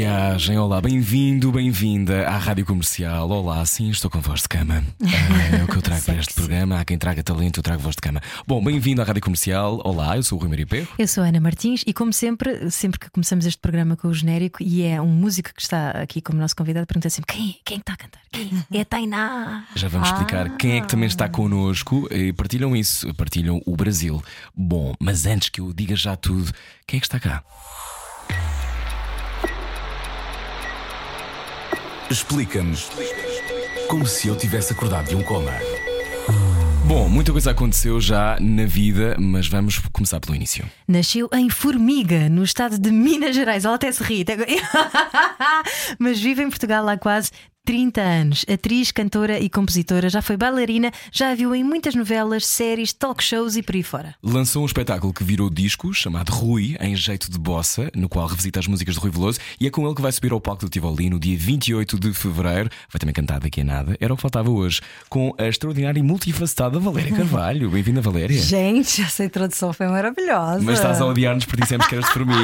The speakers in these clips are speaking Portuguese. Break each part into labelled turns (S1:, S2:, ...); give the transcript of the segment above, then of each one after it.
S1: Viagem, olá, bem-vindo, bem-vinda à Rádio Comercial. Olá, sim, estou com voz de cama. Ah, é o que eu trago para este programa. Há quem traga talento, eu trago voz de cama. Bom, bem-vindo à Rádio Comercial. Olá, eu sou o Rui Maria Perro.
S2: Eu sou a Ana Martins e, como sempre, sempre que começamos este programa com o genérico, e é um músico que está aqui como nosso convidado, pergunta sempre quem, quem está a cantar? Quem? É a Tainá.
S1: Já vamos explicar quem é que também está connosco e partilham isso, partilham o Brasil. Bom, mas antes que eu diga já tudo, quem é que está cá?
S3: Explica-nos como se eu tivesse acordado de um coma.
S1: Bom, muita coisa aconteceu já na vida, mas vamos começar pelo início.
S2: Nasceu em Formiga, no estado de Minas Gerais. Ela até se ri, até... mas vive em Portugal há quase 30 anos, atriz, cantora e compositora, já foi bailarina, já a viu em muitas novelas, séries, talk shows e por aí fora.
S1: Lançou um espetáculo que virou disco, chamado Rui, em jeito de bossa, no qual revisita as músicas de Rui Veloso, e é com ele que vai subir ao palco do Tivoli no dia 28 de fevereiro. Vai também cantar daqui a nada, era o que faltava hoje, com a extraordinária e multifacetada Valéria Carvalho. Bem-vinda, Valéria.
S4: Gente, essa introdução foi maravilhosa.
S1: Mas estás a odiar-nos porque dissemos que eras de formiga.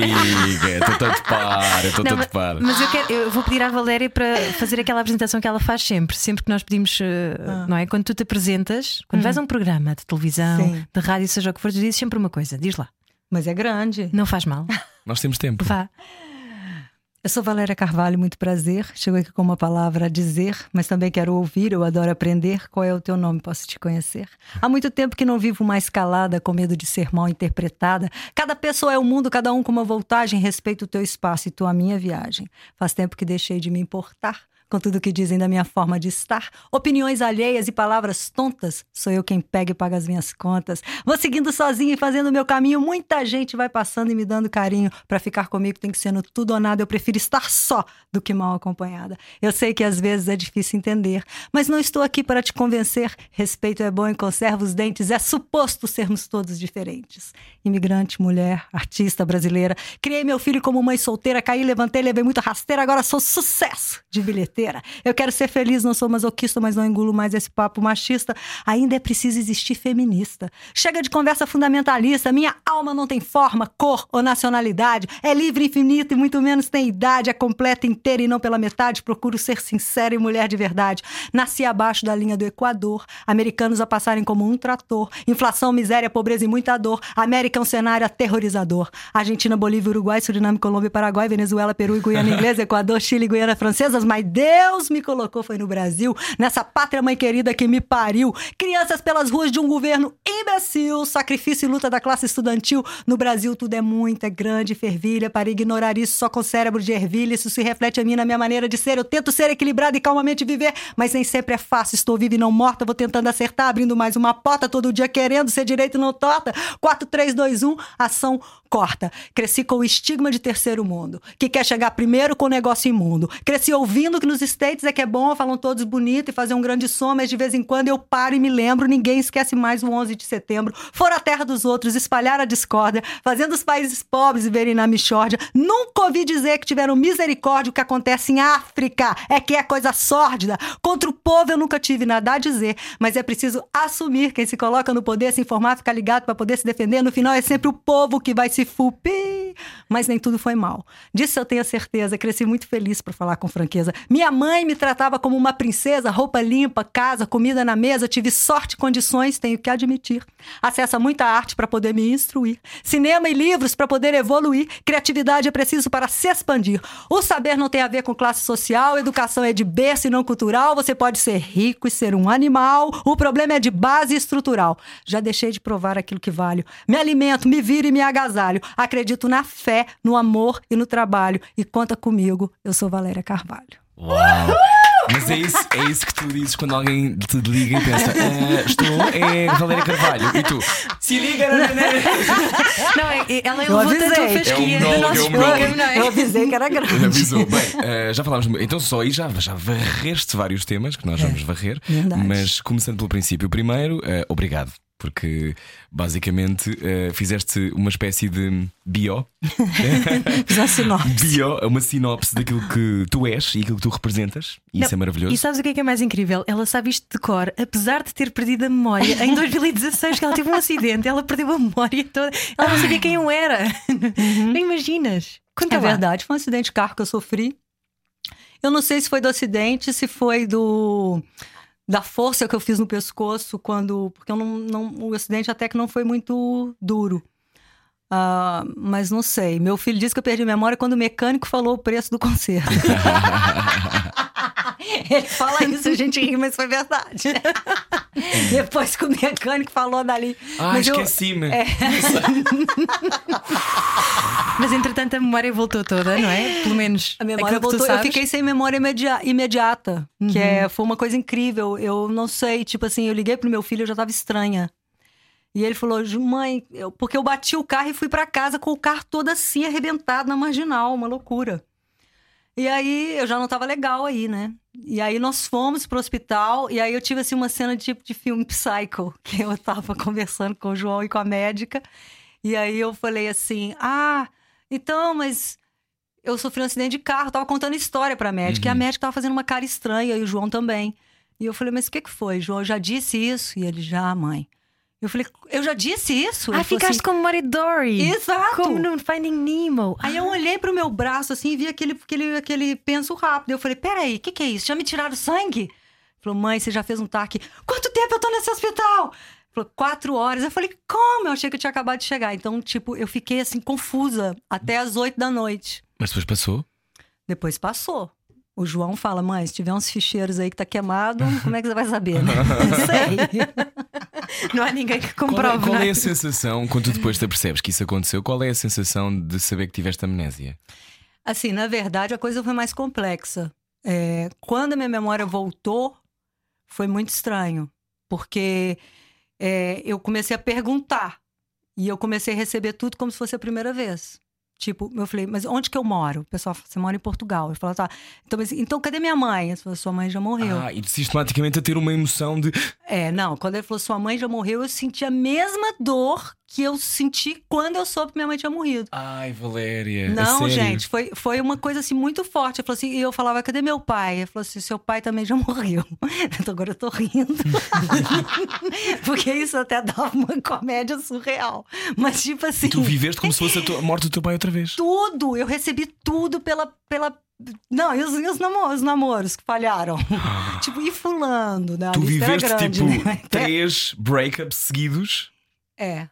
S1: Estou todo par, estou todo
S2: mas,
S1: par.
S2: mas eu, quero- eu vou pedir à Valéria para fazer aquela apresentação que ela faz sempre, sempre que nós pedimos, eh, não é? Quando tu te apresentas, quando vais a um programa de televisão,
S4: Sim.
S2: de rádio, seja o que for, tu dizes sempre uma coisa, diz lá,
S4: Mas é grande.
S2: não faz mal,
S1: Nós temos tempo.
S2: vá.
S4: Eu sou Valéria Carvalho, muito prazer. Chego aqui com uma palavra a dizer, mas também quero ouvir, eu adoro aprender. Qual é o teu nome? Posso te conhecer? Há muito tempo que não vivo mais calada, com medo de ser mal interpretada. Cada pessoa é um mundo, cada um com uma voltagem. Respeito o teu espaço e tu a minha viagem. Faz tempo que deixei de me importar. Com tudo que dizem da minha forma de estar, opiniões alheias e palavras tontas, sou eu quem pega e paga as minhas contas. Vou seguindo sozinha e fazendo o meu caminho. Muita gente vai passando e me dando carinho. Pra ficar comigo tem que ser no tudo ou nada. Eu prefiro estar só do que mal acompanhada. Eu sei que às vezes é difícil entender, mas não estou aqui para te convencer. Respeito é bom e conserva os dentes. É suposto sermos todos diferentes. Imigrante, mulher, artista brasileira. Criei meu filho como mãe solteira, caí, levantei, levei muita rasteira. Agora sou sucesso de bilheteira. Eu quero ser feliz, não sou masoquista, mas não engulo mais esse papo machista. Ainda é preciso existir feminista. Chega de conversa fundamentalista. Minha alma não tem forma, cor ou nacionalidade. É livre, infinito e muito menos tem idade. É completa, inteira e não pela metade. Procuro ser sincera e mulher de verdade. Nasci abaixo da linha do Equador. Americanos a passarem como um trator. Inflação, miséria, pobreza e muita dor. América é um cenário aterrorizador. Argentina, Bolívia, Uruguai, Suriname, Colômbia, Paraguai, Venezuela, Peru e Guiana Inglesa, Equador, Chile Guiana Francesas. Mas Deus me colocou foi no Brasil, nessa pátria mãe querida que me pariu. Crianças pelas ruas de um governo imbecil, sacrifício e luta da classe estudantil. No Brasil tudo é muito, é grande, fervilha. Para ignorar isso só com cérebro de ervilha. Isso se reflete a mim na minha maneira de ser. Eu tento ser equilibrada e calmamente viver, mas nem sempre é fácil. Estou viva e não morta, vou tentando acertar, abrindo mais uma porta todo dia querendo ser direito não torta. 4, 3, 2, 1, ação corta. Cresci com o estigma de terceiro mundo, que quer chegar primeiro com o negócio imundo. Cresci ouvindo que nos States é que é bom, falam todos bonito e fazer um grande som, mas de vez em quando eu paro e me lembro, ninguém esquece mais o 11 de setembro. Foram a terra dos outros, espalhar a discórdia, fazendo os países pobres verem na Michórdia. Nunca ouvi dizer que tiveram misericórdia o que acontece em África. É que é coisa sórdida. Contra o povo eu nunca tive nada a dizer, mas é preciso assumir quem se coloca no poder, se informar, ficar ligado para poder se defender. No final é sempre o povo que vai se fupir. Mas nem tudo foi mal. Disso eu tenho certeza. Cresci muito feliz para falar com franqueza. Minha mãe me tratava como uma princesa, roupa limpa, casa, comida na mesa. Tive sorte e condições, tenho que admitir. Acesso a muita arte para poder me instruir. Cinema e livros para poder evoluir. Criatividade é preciso para se expandir. O saber não tem a ver com classe social. Educação é de berço e não cultural. Você pode ser rico e ser um animal. O problema é de base estrutural. Já deixei de provar aquilo que valho. Me alimento, me viro e me agasalho. Acredito na fé, no amor e no trabalho. E conta comigo. Eu sou Valéria Carvalho.
S1: Uau! Mas é isso, é isso que tu dizes quando alguém te liga e pensa: "Ah, Estou, é Valéria Carvalho. E tu, se liga, né, né?"
S2: Não, é- é- ela elevou tanto a fasquia
S1: É
S2: do nosso
S1: é
S2: programa, não é?
S4: Eu avisei que era grande.
S1: Avisou. Bem, eh, já falámos. Então, só aí já, já varreste vários temas que nós vamos varrer. Mas começando pelo princípio, primeiro, eh, obrigado. Por porque basicamente eh, fizeste uma espécie de bio,
S4: Fiz uma sinopse.
S1: bio, uma sinopse daquilo que tu és e aquilo que tu representas. E isso é maravilhoso.
S2: E sabes o que é que é mais incrível? Ela sabe isto de cor, apesar de ter perdido a memória em 2016, que ela teve um acidente, ela perdeu a memória toda, ela não sabia quem eu era. Não imaginas? Conta
S4: É
S2: lá.
S4: verdade, foi um acidente de carro que eu sofri. Eu não sei se foi do acidente, se foi do da força que eu fiz no pescoço quando, porque eu não, não- o acidente até que não foi muito duro. Ah, mas não sei. Meu filho disse que eu perdi memória quando o mecânico falou o preço do conserto. Ele fala isso, a gente ri, mas foi verdade. Depois que o mecânico falou dali.
S1: Ah,
S4: Mas eu-
S1: esqueci-me.
S2: Mas entretanto a memória voltou toda, não é? Pelo menos
S4: A memória voltou. Eu fiquei sem memória imedia- imediata. Que é, foi uma coisa incrível. Eu não sei, tipo assim, eu liguei pro meu filho, eu já tava estranha. E ele falou, "Ju, mãe, eu- porque eu bati o carro e fui pra casa com o carro todo assim, arrebentado na marginal, uma loucura. E aí eu já não tava legal aí, né? E aí nós fomos pro hospital, e aí eu tive assim uma cena de tipo de filme Psycho, que eu tava conversando com o João e com a médica. E aí eu falei assim: "Ah, então, mas eu sofri um acidente de carro, tava contando história pra médica, e a médica tava fazendo uma cara estranha, e o João também. E eu falei, mas o que que foi, João? Eu já disse isso? E ele, já, mãe. Eu falei, eu já disse isso?
S2: Ah, ficaste com memória de Dory.
S4: assim, Exato!
S2: Como no Finding Nemo.
S4: Aí eu olhei pro meu braço assim e vi aquele, aquele, aquele penso rápido. Eu falei, peraí, o que, que é isso? Já me tiraram sangue? Ele Falou, mãe, você já fez um TAC? Quanto tempo eu tô nesse hospital? Ele Falou, quatro horas. Eu falei, como? Eu achei que eu tinha acabado de chegar. Então, tipo, eu fiquei assim, confusa até as oito da noite.
S1: Mas depois passou.
S4: Depois passou. O João fala, mãe, se tiver uns ficheiros aí que tá queimado, como é que você vai saber, né? Não sei.
S2: Não há ninguém que
S1: Qual, é,
S2: comprove.
S1: qual
S2: não
S1: é a sensação, quando tu depois te apercebes que isso aconteceu, qual é a sensação de saber que tiveste amnésia?
S4: Assim, na verdade, a coisa foi mais complexa. É, quando a minha memória voltou, foi muito estranho, porque é, eu comecei a perguntar e eu comecei a receber tudo como se fosse a primeira vez. Tipo, eu falei, mas onde que eu moro? O pessoal você mora em Portugal. Eu falo, tá. Então, mas, então cadê minha mãe? Eu falei, sua mãe já morreu.
S1: Ah, e sistematicamente a ter uma emoção de.
S4: É, não, quando ele falou sua mãe já morreu, eu senti a mesma dor que eu senti quando eu soube que minha mãe tinha morrido.
S1: Ai, Valéria. a
S4: Não, gente, foi, foi uma coisa assim muito forte. Falou assim, e eu falava, cadê meu pai? Ele falou assim, seu pai também já morreu. Então agora eu tô rindo. Porque isso até dava uma comédia surreal. Mas tipo assim,
S1: tu viveste como se fosse a, tua- a morte do teu pai outra vez.
S4: tudo, eu recebi tudo pela. pela... Não, e os, e os namoros, os namoros que falharam. tipo, e fulano, né?
S1: Tu viveste
S4: grande,
S1: tipo
S4: né?
S1: três breakups seguidos.
S4: É.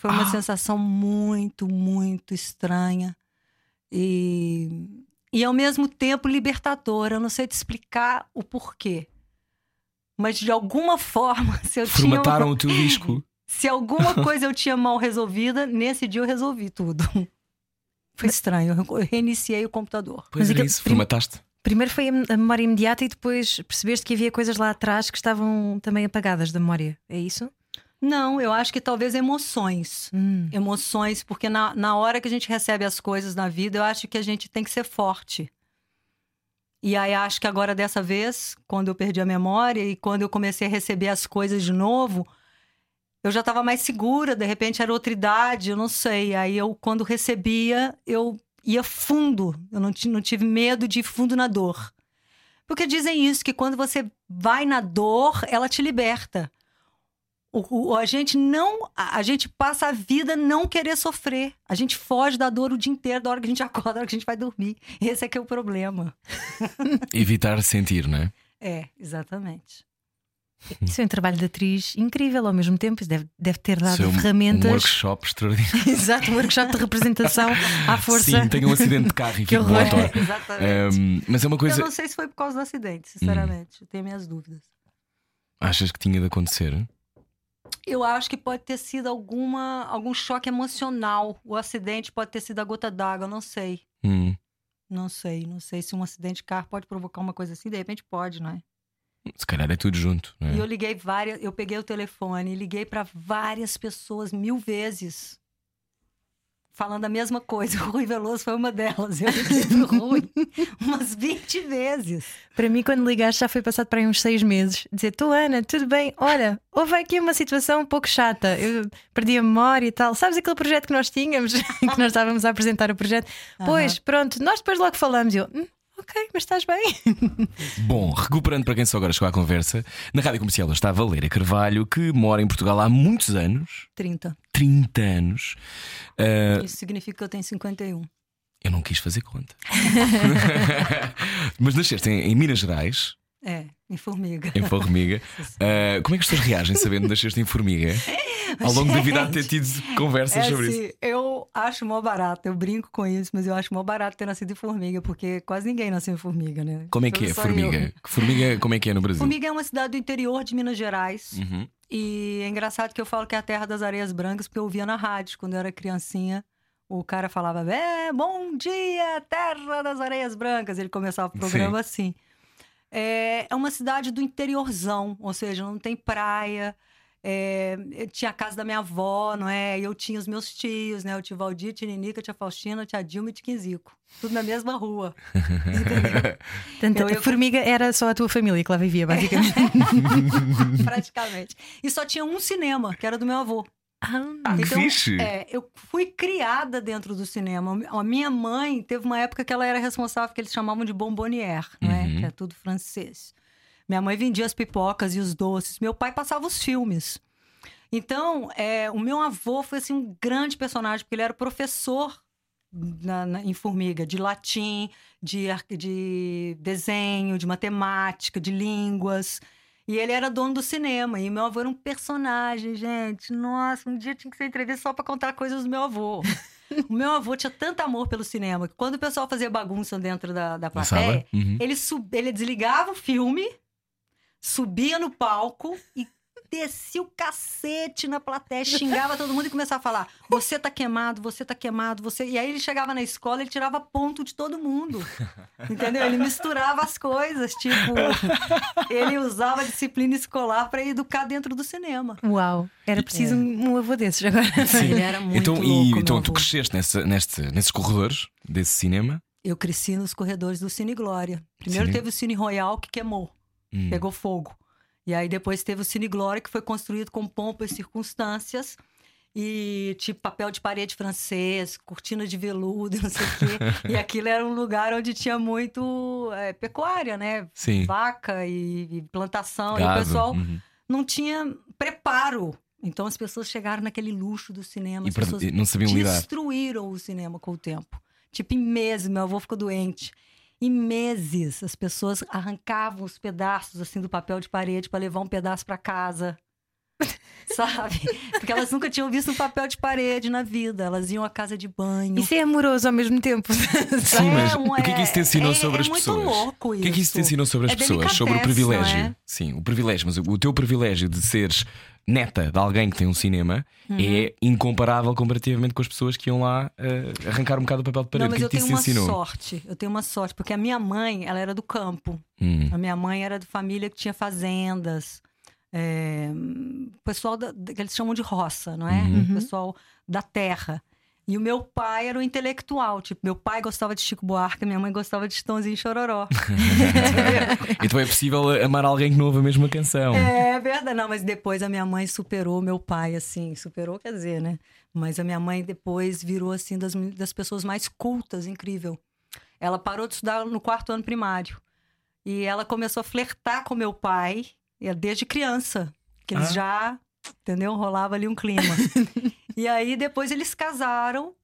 S4: Foi uma
S1: Ah.
S4: sensação muito, muito estranha. E, e ao mesmo tempo libertadora. Eu não sei te explicar o porquê. Mas de alguma forma, se eu
S1: Formataram
S4: tinha.
S1: o teu disco.
S4: Se alguma coisa eu tinha mal resolvida, nesse dia eu resolvi tudo. Foi estranho. Eu reiniciei o computador.
S1: Pois
S2: Mas aquilo-
S1: isso,
S2: prim-
S1: formataste.
S2: Primeiro foi a a memória imediata e depois percebeste que havia coisas lá atrás que estavam também apagadas da memória. É isso?
S4: Não, eu acho que talvez emoções.
S2: Hum.
S4: emoções, porque na, na hora que a gente recebe as coisas na vida, eu acho que a gente tem que ser forte. E aí acho que agora dessa vez, quando eu perdi a memória e quando eu comecei a receber as coisas de novo, eu já estava mais segura, de repente era outra idade, eu não sei. Aí eu, quando recebia, eu ia fundo, eu não, não tive medo de ir fundo na dor. Porque dizem isso, que quando você vai na dor, ela te liberta. O, o- a gente não. A, a gente passa a vida não querer sofrer. A gente foge da dor o dia inteiro, da hora que a gente acorda, da hora que a gente vai dormir. Esse é que é o problema.
S1: Evitar sentir, não é?
S4: É, exatamente.
S2: Isso é um trabalho de atriz incrível ao mesmo tempo. Isso Deve, deve ter dado
S1: Isso é um, um
S2: ferramentas.
S1: workshop extraordinário.
S2: Exato, um workshop de representação à força.
S1: Sim, tenho um acidente de carro e
S2: Que
S1: fico
S2: horror.
S1: ator.
S4: exatamente.
S1: Um, mas é uma
S4: Eu
S1: coisa.
S4: não sei se foi por causa do acidente, sinceramente. Eu tenho minhas dúvidas.
S1: Achas que tinha de acontecer?
S4: Eu acho que pode ter sido alguma, algum choque emocional. O acidente pode ter sido a gota d'água, não sei.
S1: Hum.
S4: Não sei. Não sei se um acidente de carro pode provocar uma coisa assim. De repente pode, não é?
S1: Se calhar é tudo junto, não é?
S4: E eu liguei várias, eu peguei o telefone e liguei para várias pessoas mil vezes. Falando a mesma coisa. O Rui Veloso foi uma delas. Eu liguei pro Rui umas 20 vezes.
S2: Para mim, quando ligaste, já foi passado para aí uns seis meses. Dizer, tu, Ana, tudo bem? Olha, houve aqui uma situação um pouco chata. Eu perdi a memória e tal. Sabes aquele projeto que nós tínhamos? que nós estávamos a apresentar o projeto? Pois, pronto, nós depois logo falamos. Eu, "Hum, ok, mas estás bem?
S1: Bom, recuperando para quem só agora chegou à conversa, na rádio comercial está a Valéria Carvalho, que mora em Portugal há muitos anos
S4: 30.
S1: 30 anos. Ah,
S4: Isso significa que eu tenho 51.
S1: eu não quis fazer conta. Mas nasceste em, em Minas Gerais,
S4: É, em formiga.
S1: em Formiga. Ah, como é que as pessoas reagem sabendo que nasceste em Formiga? Ao longo da vida ter tido conversas
S4: É
S1: sobre
S4: assim,
S1: isso.
S4: eu acho mó barato, eu brinco com isso, mas eu acho mó barato ter nascido em formiga, porque quase ninguém nasceu em formiga, né?
S1: Como é que é Formiga?
S4: eu.
S1: Formiga, como é que é no Brasil?
S4: Formiga é uma cidade do interior de Minas Gerais.
S1: Uhum.
S4: E é engraçado que eu falo que é a terra das areias brancas, porque eu ouvia na rádio quando eu era criancinha. O cara falava, é, bom dia, terra das areias brancas. Ele começava o programa assim. É, é uma cidade do interiorzão, ou seja, não tem praia. É, eu tinha a casa da minha avó, não é? E eu tinha os meus tios, né? O tio Valdir, tia Ninica, tia Faustina, tia Dilma e tia Quinzico. Tudo na mesma rua. Entendeu?
S2: Portanto,
S4: Eu- eu-
S2: a formiga era só a tua família que lá vivia, basicamente.
S4: Praticamente. E só tinha um cinema, que era do meu avô.
S1: Ah, que fixe!
S4: É, eu fui criada dentro do cinema. A minha mãe teve uma época que ela era responsável, que eles chamavam de bombonière, né?
S1: Uhum.
S4: Que é tudo francês. Minha mãe vendia as pipocas e os doces. Meu pai passava os filmes. Então, é, o meu avô foi assim, um grande personagem, porque ele era professor na- na- em Formiga, de latim, de, de desenho, de matemática, de línguas. E ele era dono do cinema. E meu avô era um personagem, gente. Nossa, um dia tinha que ser entrevista só pra contar coisas do meu avô. o meu avô tinha tanto amor pelo cinema que quando o pessoal fazia bagunça dentro da, da plateia?
S1: Uhum.
S4: ele, sub... ele desligava o filme, subia no palco e descia o cacete na plateia, xingava todo mundo e começava a falar: Você tá queimado, você tá queimado, você. E aí ele chegava na escola, ele tirava ponto de todo mundo. Entendeu? Ele misturava as coisas, tipo, ele usava a disciplina escolar para educar dentro do cinema.
S2: Uau, era preciso um, um avô desses agora.
S4: Ele era muito
S1: então,
S4: louco,
S1: e, então tu cresceste nessa, neste, nesses corredores desse cinema?
S4: Eu cresci nos corredores do Cine Glória. Primeiro
S1: Cine-
S4: teve o Cine Royal que queimou.
S1: Hum.
S4: pegou fogo. E aí depois teve o Cine Glória, que foi construído com pompa e circunstâncias. E tipo papel de parede francês, cortina de veludo, e não sei o quê. e aquilo era um lugar onde tinha muito é, pecuária, né?
S1: Sim.
S4: Vaca e, e plantação. E
S1: Gado.
S4: o pessoal
S1: Uhum.
S4: não tinha preparo. Então as pessoas chegaram naquele luxo do cinema.
S1: E
S4: As
S1: per-
S4: pessoas
S1: e não sabiam lidar.
S4: destruíram o cinema com o tempo. Tipo, em meses, meu avô ficou doente. Em meses, as pessoas arrancavam os pedaços assim do papel de parede para levar um pedaço para casa. Sabe? Porque elas nunca tinham visto um papel de parede na vida. Elas iam à casa de banho.
S2: Isso é amoroso ao mesmo tempo.
S1: Sim,
S4: É
S1: mas
S4: um-
S1: o que é que isso te ensinou
S4: é-
S1: sobre
S4: é
S1: as
S4: muito
S1: pessoas? O que é que isso te ensinou sobre as
S4: É
S1: pessoas? Sobre o privilégio?
S4: não é?
S1: Sim, o privilégio. Mas o, o teu privilégio de seres neta de alguém que tem um cinema
S4: Uhum.
S1: é incomparável comparativamente com as pessoas que iam lá eh, arrancar um bocado o papel de parede.
S4: Não, mas
S1: que é
S4: eu tenho uma
S1: ensinou?
S4: sorte. Eu tenho uma sorte, porque a minha mãe, ela era do campo.
S1: Hum.
S4: A minha mãe era de família que tinha fazendas. É, pessoal da- que eles chamam de roça, não é?
S1: Uhum.
S4: Pessoal da terra. E o meu pai era o intelectual. Tipo, meu pai gostava de Chico Buarque, minha mãe gostava de Chitãozinho Chororó.
S1: Então é possível amar alguém que não ouve a mesma canção.
S4: É verdade, não, mas depois a minha mãe superou meu pai, assim, superou, quer dizer, né? Mas a minha mãe depois virou, assim, das, das pessoas mais cultas, incrível. Ela parou de estudar no quarto ano primário. E ela começou a flertar com meu pai desde criança. Que eles
S1: Ah.
S4: já, entendeu? Rolava ali um clima. e aí depois eles casaram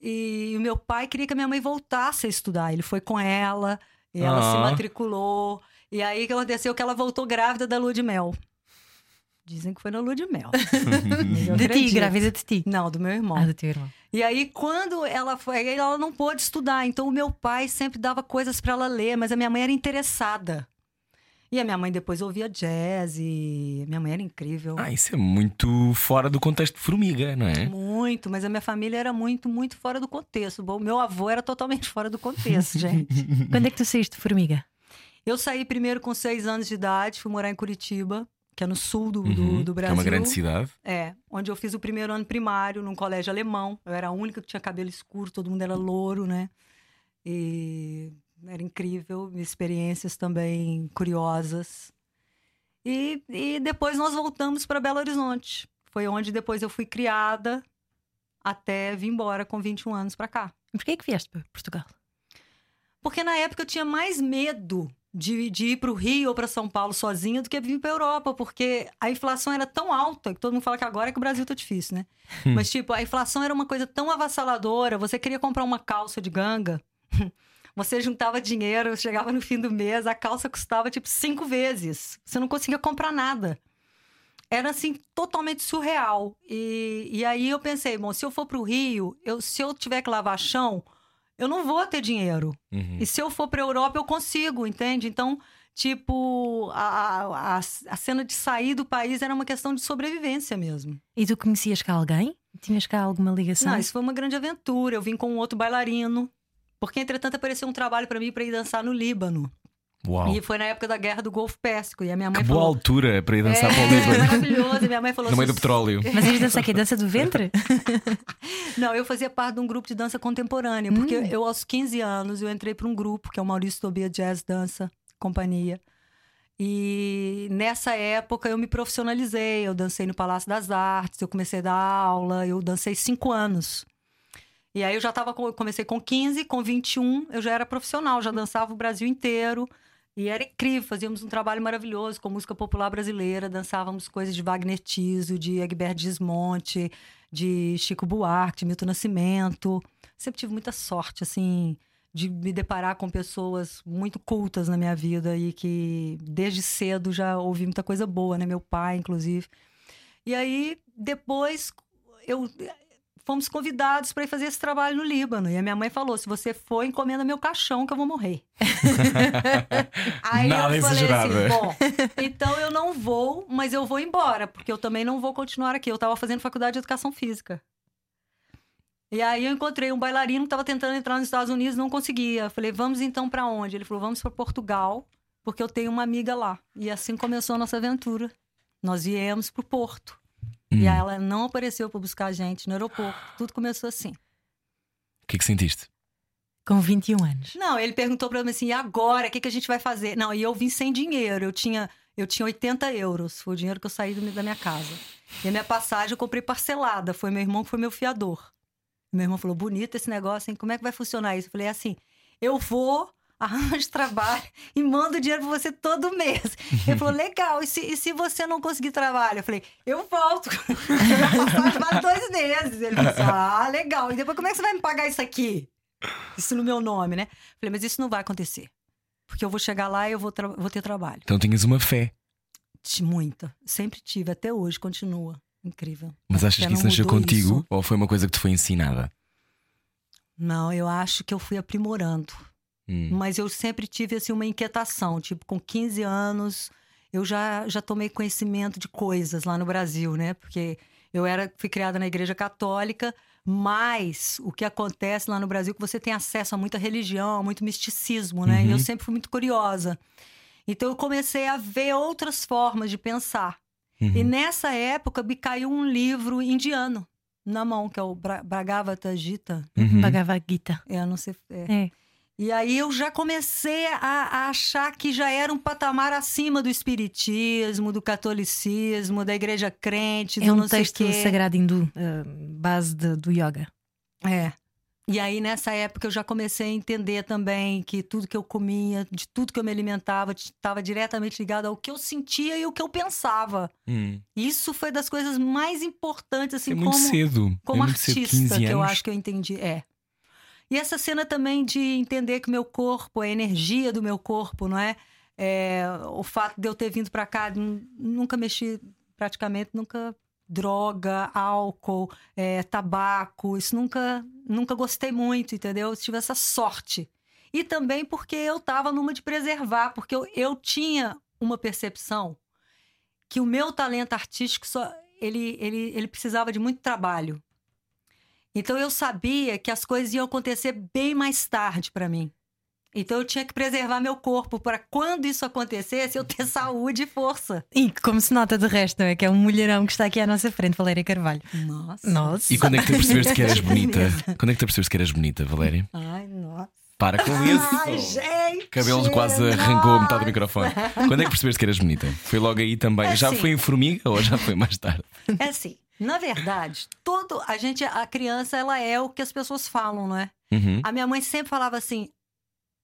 S4: e o meu pai queria que a minha mãe voltasse a estudar. Ele foi com ela e ela se matriculou. E aí o que aconteceu que ela voltou grávida da lua de mel. Dizem que foi na lua de mel.
S2: De ti, grávida de ti.
S4: Não, do meu irmão.
S2: Ah, do teu irmão.
S4: E aí, quando ela foi, aí ela não pôde estudar. Então, o meu pai sempre dava coisas para ela ler, mas a minha mãe era interessada. E a minha mãe depois ouvia jazz e minha mãe era incrível.
S1: Ah, isso é muito fora do contexto de formiga, não é?
S4: Muito, mas a minha família era muito, muito fora do contexto. Bom, meu avô era totalmente fora do contexto, gente.
S2: Quando é que tu saíste de formiga?
S4: Eu saí primeiro com seis anos de idade, fui morar em Curitiba. que é no sul do,
S1: Uhum,
S4: do, do
S1: que
S4: Brasil.
S1: é uma grande cidade.
S4: É, onde eu fiz o primeiro ano primário num colégio alemão. Eu era a única que tinha cabelo escuro, todo mundo era louro, né? E era incrível, experiências também curiosas. E, e depois nós voltamos para Belo Horizonte. Foi onde depois eu fui criada até vir embora com 21 anos para cá.
S2: Por que é que vieste para Portugal?
S4: Porque na época eu tinha mais medo de, de ir para o Rio ou para São Paulo sozinha do que vir para Europa, porque a inflação era tão alta, que todo mundo fala que agora é que o Brasil tá difícil, né? Mas, tipo, a inflação era uma coisa tão avassaladora, você queria comprar uma calça de ganga, você juntava dinheiro, chegava no fim do mês, a calça custava, tipo, cinco vezes. Você não conseguia comprar nada. Era, assim, totalmente surreal. E, e aí eu pensei, bom, se eu for para o Rio, eu, se eu tiver que lavar chão, eu não vou ter dinheiro.
S1: Uhum.
S4: E se eu for para Europa, eu consigo, entende? Então, tipo, a, a, a cena de sair do país era uma questão de sobrevivência mesmo.
S2: E tu conhecias cá alguém? Tinhas cá alguma ligação?
S4: Não, isso foi uma grande aventura. Eu vim com um outro bailarino. Porque, entretanto, apareceu um trabalho para mim para ir dançar no Líbano.
S1: Uau.
S4: E foi na época da guerra do Golfo Pérsico. E a minha mãe
S1: Que boa
S4: falou.
S1: altura para ir dançar
S4: é,
S1: para o Líbano.
S4: maravilhoso. E minha mãe falou
S1: No meio do
S4: "Se-
S1: petróleo.
S2: Mas ias dançar aqui? Dança do ventre?
S4: Não, eu fazia parte de um grupo de dança contemporânea, porque
S2: Hum.
S4: eu, aos 15 anos, eu entrei para um grupo, que é o Maurício Tobia Jazz Dança Companhia. E nessa época eu me profissionalizei, eu dancei no Palácio das Artes, eu comecei a dar aula, eu dancei cinco anos. E aí eu já tava, comecei com 15, com 21 eu já era profissional, já dançava o Brasil inteiro. E era incrível, fazíamos um trabalho maravilhoso com música popular brasileira, dançávamos coisas de Wagner Tiso, de Egberto Gismonte, de Chico Buarque, de Milton Nascimento. Sempre tive muita sorte, assim, de me deparar com pessoas muito cultas na minha vida e que desde cedo já ouvi muita coisa boa, né? Meu pai, inclusive. E aí, depois, eu fomos convidados para ir fazer esse trabalho no Líbano. E a minha mãe falou: se você for, encomenda meu caixão que eu vou morrer. Aí eu falei assim: bom, então eu não vou, mas eu vou embora, porque eu também não vou continuar aqui. Eu estava fazendo faculdade de educação física. E aí eu encontrei um bailarino que estava tentando entrar nos Estados Unidos, não conseguia. Falei, vamos então para onde? Ele falou, vamos para Portugal, porque eu tenho uma amiga lá. E assim começou a nossa aventura. Nós viemos pro Porto.
S1: Hum.
S4: E aí ela não apareceu para buscar a gente no aeroporto. Tudo começou assim.
S1: O que é que sentiste?
S2: Com 21 anos.
S4: Não, ele perguntou para mim assim, e agora? O que, que a gente vai fazer? Não, e eu vim sem dinheiro. Eu tinha, eu tinha 80 euros. Foi o dinheiro que eu saí do- da minha casa. E a minha passagem eu comprei parcelada. Foi meu irmão que foi meu fiador. Meu irmão falou, bonito esse negócio, hein? Como é que vai funcionar isso? Eu falei, assim, eu vou, arranjo trabalho e mando dinheiro pra você todo mês. Ele falou, legal, e se, e se você não conseguir trabalho? Eu falei, eu volto. Passagem vale dois meses. Ele falou assim, ah, legal. E depois, como é que você vai me pagar isso aqui? Isso no meu nome, né? Eu falei, mas isso não vai acontecer. Porque eu vou chegar lá e eu vou, vou ter trabalho.
S1: Então tinhas uma fé.
S4: Muita. Sempre tive, até hoje, continua. Incrível.
S1: Mas achas que isso nasceu contigo
S4: isso.
S1: ou foi uma coisa que te foi ensinada?
S4: Não, eu acho que eu fui aprimorando.
S1: Hum.
S4: Mas eu sempre tive assim uma inquietação, tipo, com 15 anos eu já, já tomei conhecimento de coisas lá no Brasil, né? Porque eu era fui criada na igreja católica, mas o que acontece lá no Brasil é que você tem acesso a muita religião, a muito misticismo, né? E eu
S1: Uhum.
S4: sempre fui muito curiosa. Então eu comecei a ver outras formas de pensar.
S1: Uhum.
S4: E nessa época me caiu um livro indiano na mão, que é o Bra Bhagavad Gita.
S1: Uhum.
S2: Bhagavad Gita.
S4: É, eu não sei. é.
S2: É.
S4: E aí eu já comecei a, a achar que já era um patamar acima do espiritismo, do catolicismo, da igreja crente, do
S2: É um
S4: não sei
S2: texto sagrado hindu, eh, base de- do yoga.
S4: É. E aí nessa época eu já comecei a entender também que tudo que eu comia, de tudo que eu me alimentava, estava diretamente ligado ao que eu sentia e o que eu pensava.
S1: Hum.
S4: Isso foi das coisas mais importantes assim
S1: é muito
S4: como
S1: cedo.
S4: como
S1: é muito cedo,
S4: artista
S1: 15
S4: que eu
S1: anos.
S4: acho que eu entendi. É. E essa cena também de entender que o meu corpo, a energia do meu corpo, não é? É, o fato de eu ter vindo pra cá, nun- nunca mexi praticamente, nunca droga, álcool, é, tabaco, isso nunca, nunca gostei muito, entendeu? Eu tive essa sorte. E também porque eu tava numa de preservar, porque eu, eu tinha uma percepção que o meu talento artístico só ele, ele, ele precisava de muito trabalho. Então eu sabia que as coisas iam acontecer bem mais tarde para mim. Então eu tinha que preservar meu corpo para quando isso acontecesse eu ter saúde e força.
S2: E como se nota de resto, não é? Que é um mulherão que está aqui à nossa frente, Valéria Carvalho.
S4: Nossa.
S2: Nossa.
S1: E quando é que tu percebeste que eras bonita? Quando é que tu percebeste que eras bonita, Valéria?
S4: Ai, nossa.
S1: Para com isso!
S4: Ai, gente.
S1: Cabelo quase arrancou metade do microfone. Quando é que percebeste que eras bonita? Foi logo aí também.
S4: É
S1: já
S4: assim.
S1: foi em formiga ou já foi mais tarde?
S4: É assim, na verdade, todo a gente, a criança, ela é o que as pessoas falam, não é?
S1: Uhum.
S4: A minha mãe sempre falava assim: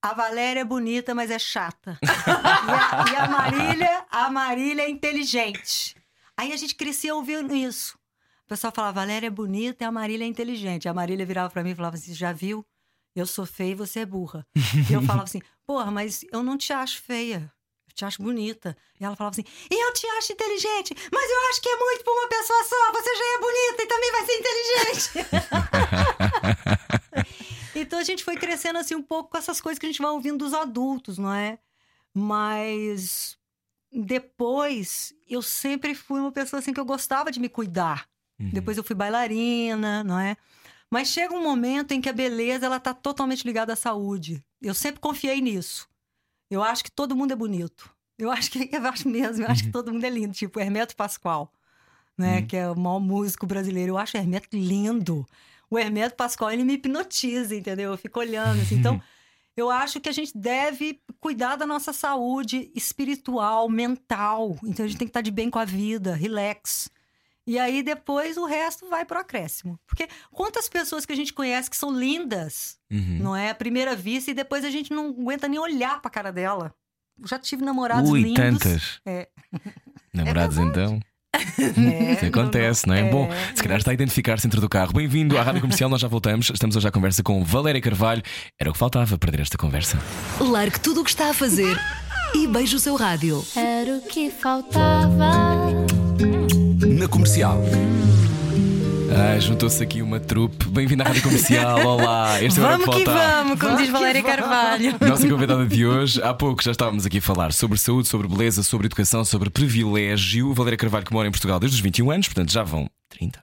S4: a Valéria é bonita, mas é chata. e, a, e a Marília, a Marília é inteligente. Aí a gente crescia ouvindo isso. O pessoal falava, Valéria é bonita e a Marília é inteligente. A Marília virava pra mim e falava assim: já viu? Eu sou feia e você é burra. e eu falava assim, porra, mas eu não te acho feia. Eu te acho bonita. E ela falava assim: e eu te acho inteligente, mas eu acho que é muito pra uma pessoa só. Você já é bonita e também vai ser inteligente. então a gente foi crescendo assim um pouco com essas coisas que a gente vai ouvindo dos adultos, não é? Mas depois eu sempre fui uma pessoa assim que eu gostava de me cuidar. Depois eu fui bailarina, não é? Mas chega um momento em que a beleza ela tá totalmente ligada à saúde. Eu sempre confiei nisso. Eu acho que todo mundo é bonito. Eu acho que eu acho mesmo, eu acho que todo mundo é lindo, tipo Hermeto Pascoal, né, que é o maior músico brasileiro. Eu acho o Hermeto lindo. O Hermeto Pascoal, ele me hipnotiza, entendeu? Eu fico olhando assim. Então, eu acho que a gente deve cuidar da nossa saúde espiritual, mental. Então a gente tem que estar de bem com a vida, relax. E aí depois o resto vai pro acréscimo. Porque quantas pessoas que a gente conhece que são lindas,
S1: Uhum.
S4: não é? À primeira vista, e depois a gente não aguenta nem olhar pra cara dela. Eu já tive namorados
S1: Ui,
S4: lindos.
S1: tantas.
S4: É.
S1: Namorados então.
S4: É,
S1: Isso acontece, não é?
S4: é,
S1: Bom, se calhar está a identificar-se dentro do carro. Bem-vindo à Rádio Comercial, nós já voltamos. Estamos hoje à conversa com Valéria Carvalho. Era o que faltava perder esta conversa.
S5: Largue tudo o que está a fazer e beije o seu rádio.
S6: Era o que faltava.
S3: Na comercial.
S1: Ah, juntou-se aqui uma trupe. Bem-vindo à Rádio Comercial. Olá, este é o
S2: Vamos que vamos, como
S4: Vamos
S2: diz Valéria
S4: vamos.
S2: Carvalho.
S1: Nossa convidada de hoje, há pouco já estávamos aqui a falar sobre saúde, sobre beleza, sobre educação, sobre privilégio. Valéria Carvalho, que mora em Portugal desde os 21 anos, portanto já vão 30.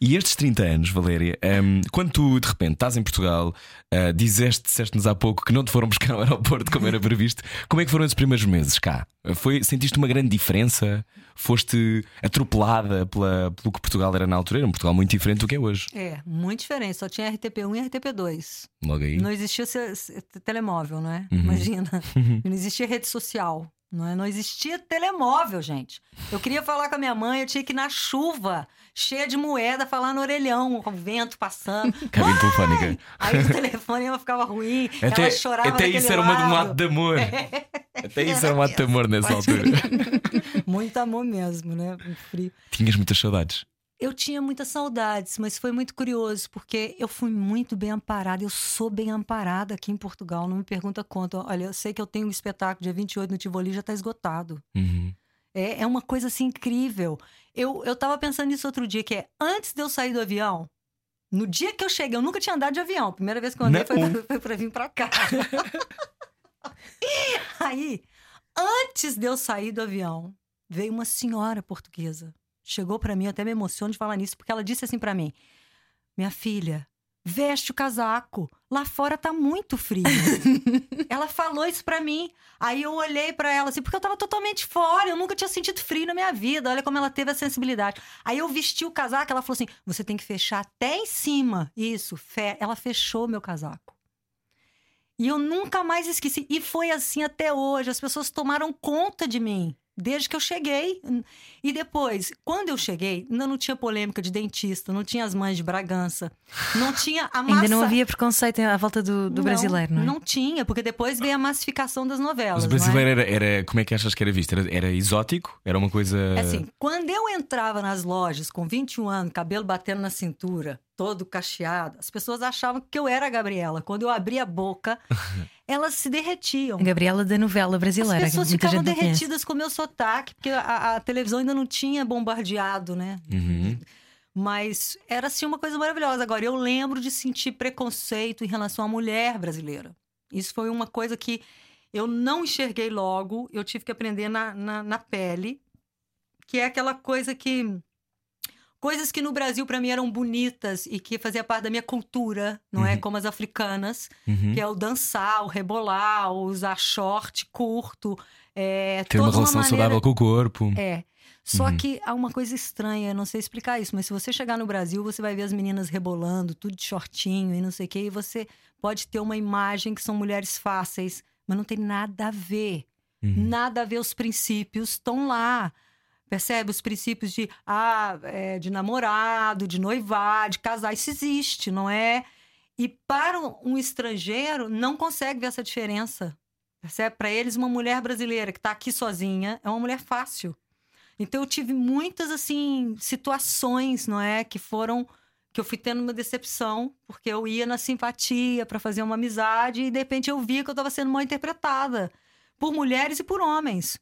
S1: E estes 30 anos, Valéria, hum, quando tu de repente estás em Portugal, ah, dizeste, disseste-nos há pouco que não te foram buscar ao aeroporto como era previsto, como é que foram esses primeiros meses cá? Foi, sentiste uma grande diferença? Foste atropelada pela, pelo que Portugal era na altura? Era um Portugal muito diferente do que é hoje.
S4: É, muito diferente. Só tinha RTP1 e RTP2.
S1: Logo aí.
S4: Não existia telemóvel, não é?
S1: Uhum.
S4: Imagina. Não existia rede social. Não, é? não existia telemóvel, gente. Eu queria falar com a minha mãe, eu tinha que ir na chuva, cheia de moeda, falar no orelhão, com o vento passando.
S1: Telefónica.
S4: Aí o telefone ficava ruim, ela chorava
S1: até isso era um ato de amor. Até isso era um ato de amor nessa altura.
S4: Muito amor mesmo, né? Frio.
S1: Tinhas muitas saudades.
S4: Eu tinha muitas saudades, mas foi muito curioso, porque eu fui muito bem amparada. Eu sou bem amparada aqui em Portugal. Não me pergunta quanto. Olha, eu sei que eu tenho um espetáculo dia 28 no Tivoli, já está esgotado.
S1: Uhum.
S4: É, é uma coisa assim incrível. Eu, eu tava pensando nisso outro dia, que é antes de eu sair do avião, no dia que eu cheguei, eu nunca tinha andado de avião. A primeira vez que eu andei foi,
S1: Não.
S4: foi pra vir pra cá. Aí, antes de eu sair do avião, veio uma senhora portuguesa. Chegou pra mim, eu até me emociono de falar nisso, porque ela disse assim pra mim: Minha filha, veste o casaco. Lá fora tá muito frio. ela falou isso pra mim. Aí eu olhei pra ela assim, porque eu tava totalmente fora, eu nunca tinha sentido frio na minha vida. Olha como ela teve a sensibilidade. Aí eu vesti o casaco, ela falou assim: "Você tem que fechar até em cima". Isso, fe... ela fechou meu casaco. E eu nunca mais esqueci. E foi assim até hoje. As pessoas tomaram conta de mim. Desde que eu cheguei. E depois, quando eu cheguei, ainda não tinha polêmica de dentista, não tinha as mães de Bragança, não tinha a massa.
S2: Ainda não havia preconceito à volta do, do brasileiro, não é?
S4: Não tinha, porque depois veio a massificação das novelas.
S1: Mas o
S4: não é?
S1: brasileiro era, era- Como é que achas que era visto? Era, era exótico? Era uma coisa.
S4: É assim, quando eu entrava nas lojas com 21 anos, cabelo batendo na cintura, todo cacheado, as pessoas achavam que eu era a Gabriela. Quando eu abria a boca, elas se derretiam.
S2: Gabriela da novela brasileira.
S4: As pessoas ficavam derretidas com o meu sotaque, porque a, a televisão ainda não tinha bombardeado, né?
S1: Uhum.
S4: Mas era assim uma coisa maravilhosa. Agora, eu lembro de sentir preconceito em relação à mulher brasileira. Isso foi uma coisa que eu não enxerguei logo, eu tive que aprender na, na, na pele, que é aquela coisa que. Coisas que no Brasil para mim eram bonitas e que fazia parte da minha cultura, não é?
S1: Uhum.
S4: Como as africanas,
S1: Uhum.
S4: que é o dançar, o rebolar, o usar short curto. É,
S1: Ter uma relação
S4: maneira-
S1: saudável com o corpo.
S4: É. Só
S1: Uhum.
S4: que há uma coisa estranha, eu não sei explicar isso, mas se você chegar no Brasil, você vai ver as meninas rebolando, tudo de shortinho e não sei o quê, e você pode ter uma imagem que são mulheres fáceis, mas não tem nada a ver.
S1: Uhum.
S4: Nada a ver, os princípios estão lá. Percebe? Os princípios de, ah, é, de namorado, de noivar, de casar, isso existe, não é? E para um estrangeiro, não consegue ver essa diferença. Percebe? Para eles, uma mulher brasileira que está aqui sozinha é uma mulher fácil. Então, eu tive muitas, assim, situações, não é? Que foram. Que eu fui tendo uma decepção, porque eu ia na simpatia para fazer uma amizade e de repente eu via que eu estava sendo mal interpretada por mulheres e por homens.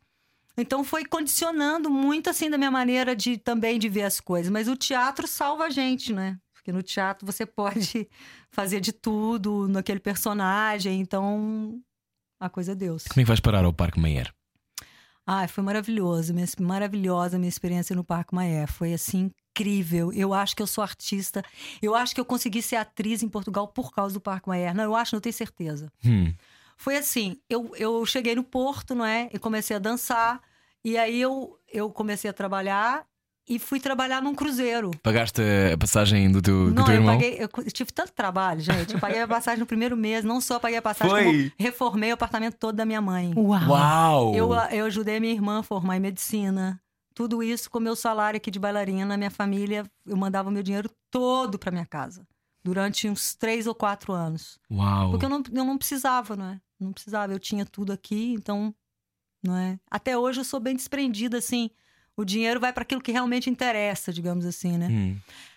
S4: Então foi condicionando muito assim da minha maneira de também de ver as coisas, mas o teatro salva a gente, né? Porque no teatro você pode fazer de tudo naquele personagem, então a coisa é Deus.
S1: Como é que vais parar ao Parque Mayer?
S4: Ai, foi maravilhoso, minha, maravilhosa a minha experiência no Parque Maé. Foi assim incrível. Eu acho que eu sou artista. Eu acho que eu consegui ser atriz em Portugal por causa do Parque Maé. Não, eu acho, não tenho certeza.
S1: Hum.
S4: Foi assim, eu, eu cheguei no Porto, não é? E comecei a dançar. E aí eu, eu comecei a trabalhar e fui trabalhar num cruzeiro.
S1: Pagaste a passagem do teu, do
S4: Não,
S1: teu
S4: eu
S1: irmão?
S4: paguei, eu tive tanto trabalho, gente. Eu paguei a passagem no primeiro mês, não só paguei a passagem,
S1: Foi?
S4: como reformei o apartamento todo da minha mãe.
S2: Uau!
S1: Uau!
S4: Eu, eu ajudei minha irmã a formar em medicina. Tudo isso com meu salário aqui de bailarina, minha família, eu mandava meu dinheiro todo para minha casa. Durante uns três ou quatro anos.
S1: Uau!
S4: Porque eu não, eu não precisava, não é? Não precisava, eu tinha tudo aqui, então, não é? Até hoje eu sou bem desprendida, assim. O dinheiro vai para aquilo que realmente interessa, digamos assim, né?
S1: Hum.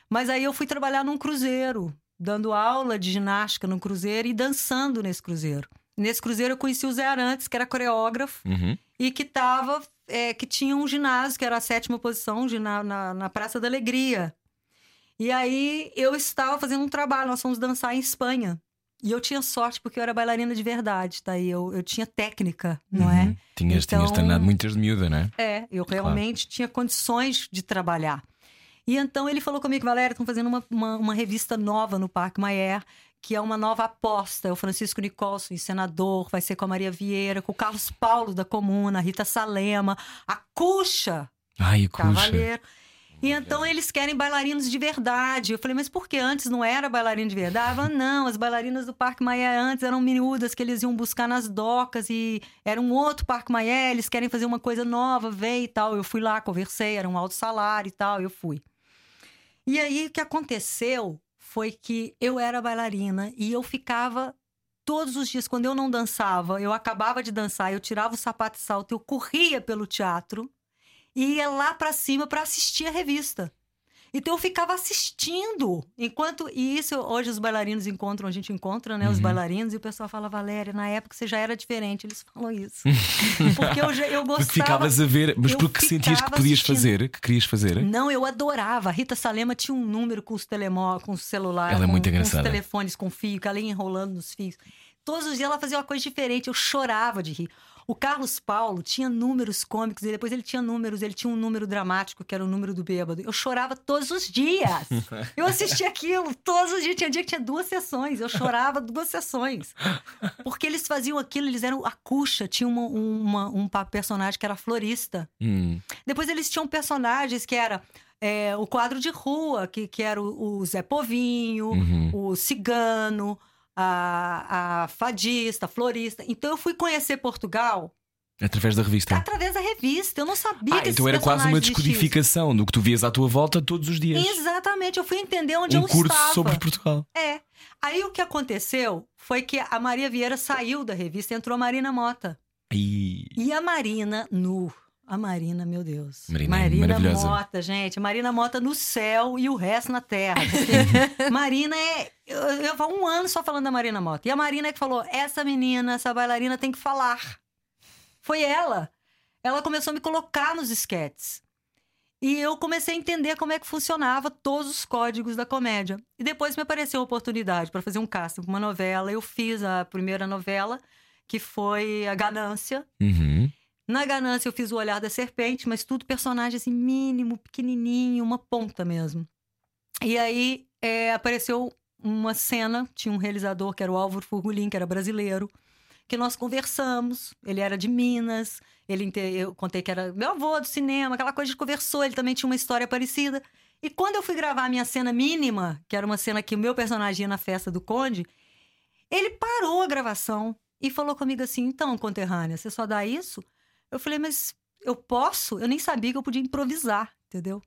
S4: Mas aí eu fui trabalhar num cruzeiro, dando aula de ginástica num cruzeiro e dançando nesse cruzeiro. Nesse cruzeiro eu conheci o Zé Arantes, que era coreógrafo
S1: Uhum.
S4: e que tava, é, que tinha um ginásio, que era a sétima posição, gina- na, na Praça da Alegria. E aí eu estava fazendo um trabalho, nós fomos dançar em Espanha. E eu tinha sorte porque eu era bailarina de verdade, tá? E eu, eu tinha técnica, não é?
S1: Uhum. Tinhas,
S4: Então-
S1: tinhas treinado muito desde miúda, não é?
S4: É, eu realmente tinha condições de trabalhar. E então ele falou comigo, Valéria, estão fazendo uma, uma, uma revista nova no Parque Mayer, que é uma nova aposta. É o Francisco Nicolson, senador, vai ser com a Maria Vieira, com o Carlos Paulo da Comuna, a Rita Salema, a Cuxa
S1: Ai, cuxa.
S4: E então eles querem bailarinos de verdade. Eu falei, mas por que antes não era bailarina de verdade? Ela, não, as bailarinas do Parque Maia antes eram miúdas que eles iam buscar nas docas e era um outro Parque Maia, eles querem fazer uma coisa nova, vem e tal. Eu fui lá, conversei, era um alto salário e tal, eu fui. E aí o que aconteceu foi que eu era bailarina e eu ficava todos os dias, quando eu não dançava, eu acabava de dançar, eu tirava o sapato e salto, eu corria pelo teatro e ia lá pra cima pra assistir a revista. Então eu ficava assistindo, enquanto e isso hoje os bailarinos encontram, a gente encontra, né, os
S1: Uhum.
S4: bailarinos e o pessoal fala Valéria, na época você já era diferente, eles falam isso. Porque eu já- eu gostava
S1: ficavas a ver, mas porque sentias que podias
S4: assistindo.
S1: fazer, que querias fazer?
S4: Não, eu adorava. A Rita Salema tinha um número com os telemó, com o celular,
S1: Ela é
S4: com,
S1: muito
S4: com
S1: engraçada.
S4: os telefones com fio, que ela ia enrolando nos fios. Todos os dias ela fazia uma coisa diferente, eu chorava de rir. O Carlos Paulo tinha números cômicos e depois ele tinha números, ele tinha um número dramático, que era o número do bêbado. Eu chorava todos os dias. Eu assistia aquilo todos os dias. Tinha dia que tinha duas sessões. Eu chorava duas sessões. Porque eles faziam aquilo, eles eram. A Cuxa tinha uma, uma- um personagem que era florista.
S1: Hum.
S4: Depois eles tinham personagens que era é, o quadro de rua, que, que era o, o Zé Povinho,
S1: Uhum.
S4: o cigano, a, a fadista, a florista. Então eu fui conhecer Portugal
S1: Através da revista.
S4: através da revista. Eu não sabia
S1: Ah,
S4: que
S1: então era quase uma descodificação do que tu vias à tua volta todos os dias.
S4: Exatamente, eu fui entender onde
S1: Um
S4: eu
S1: curso
S4: estava.
S1: sobre Portugal.
S4: É. Aí o que aconteceu foi que a Maria Vieira saiu da revista e entrou a Marina Mota.
S1: E...
S4: E a Marina no. A Marina, meu Deus.
S1: Marina é maravilhosa.
S4: Mota, gente. Marina Mota no céu e o resto na terra. Marina é. Eu, eu falo um ano só falando da Marina Mota. E a Marina é que falou: essa menina, essa bailarina tem que falar. Foi ela. Ela começou a me colocar nos esquetes. E eu comecei a entender como é que funcionava todos os códigos da comédia. E depois me apareceu a oportunidade para fazer um casting para uma novela. Eu fiz a primeira novela, que foi A Ganância.
S1: Uhum.
S4: Na Ganância eu fiz o Olhar da Serpente, mas tudo personagem assim, mínimo, pequenininho, uma ponta mesmo. E aí é, apareceu uma cena, tinha um realizador que era o Álvaro Furgulin, que era brasileiro, que nós conversamos. Ele era de Minas, ele eu contei que era meu avô do cinema, aquela coisa, gente conversou, ele também tinha uma história parecida. E quando eu fui gravar a minha cena mínima, que era uma cena que o meu personagem ia na festa do Conde, ele parou a gravação e falou comigo assim: então, conterrânea, você só dá isso? Eu falei, mas eu posso? Eu nem sabia que eu podia improvisar, entendeu?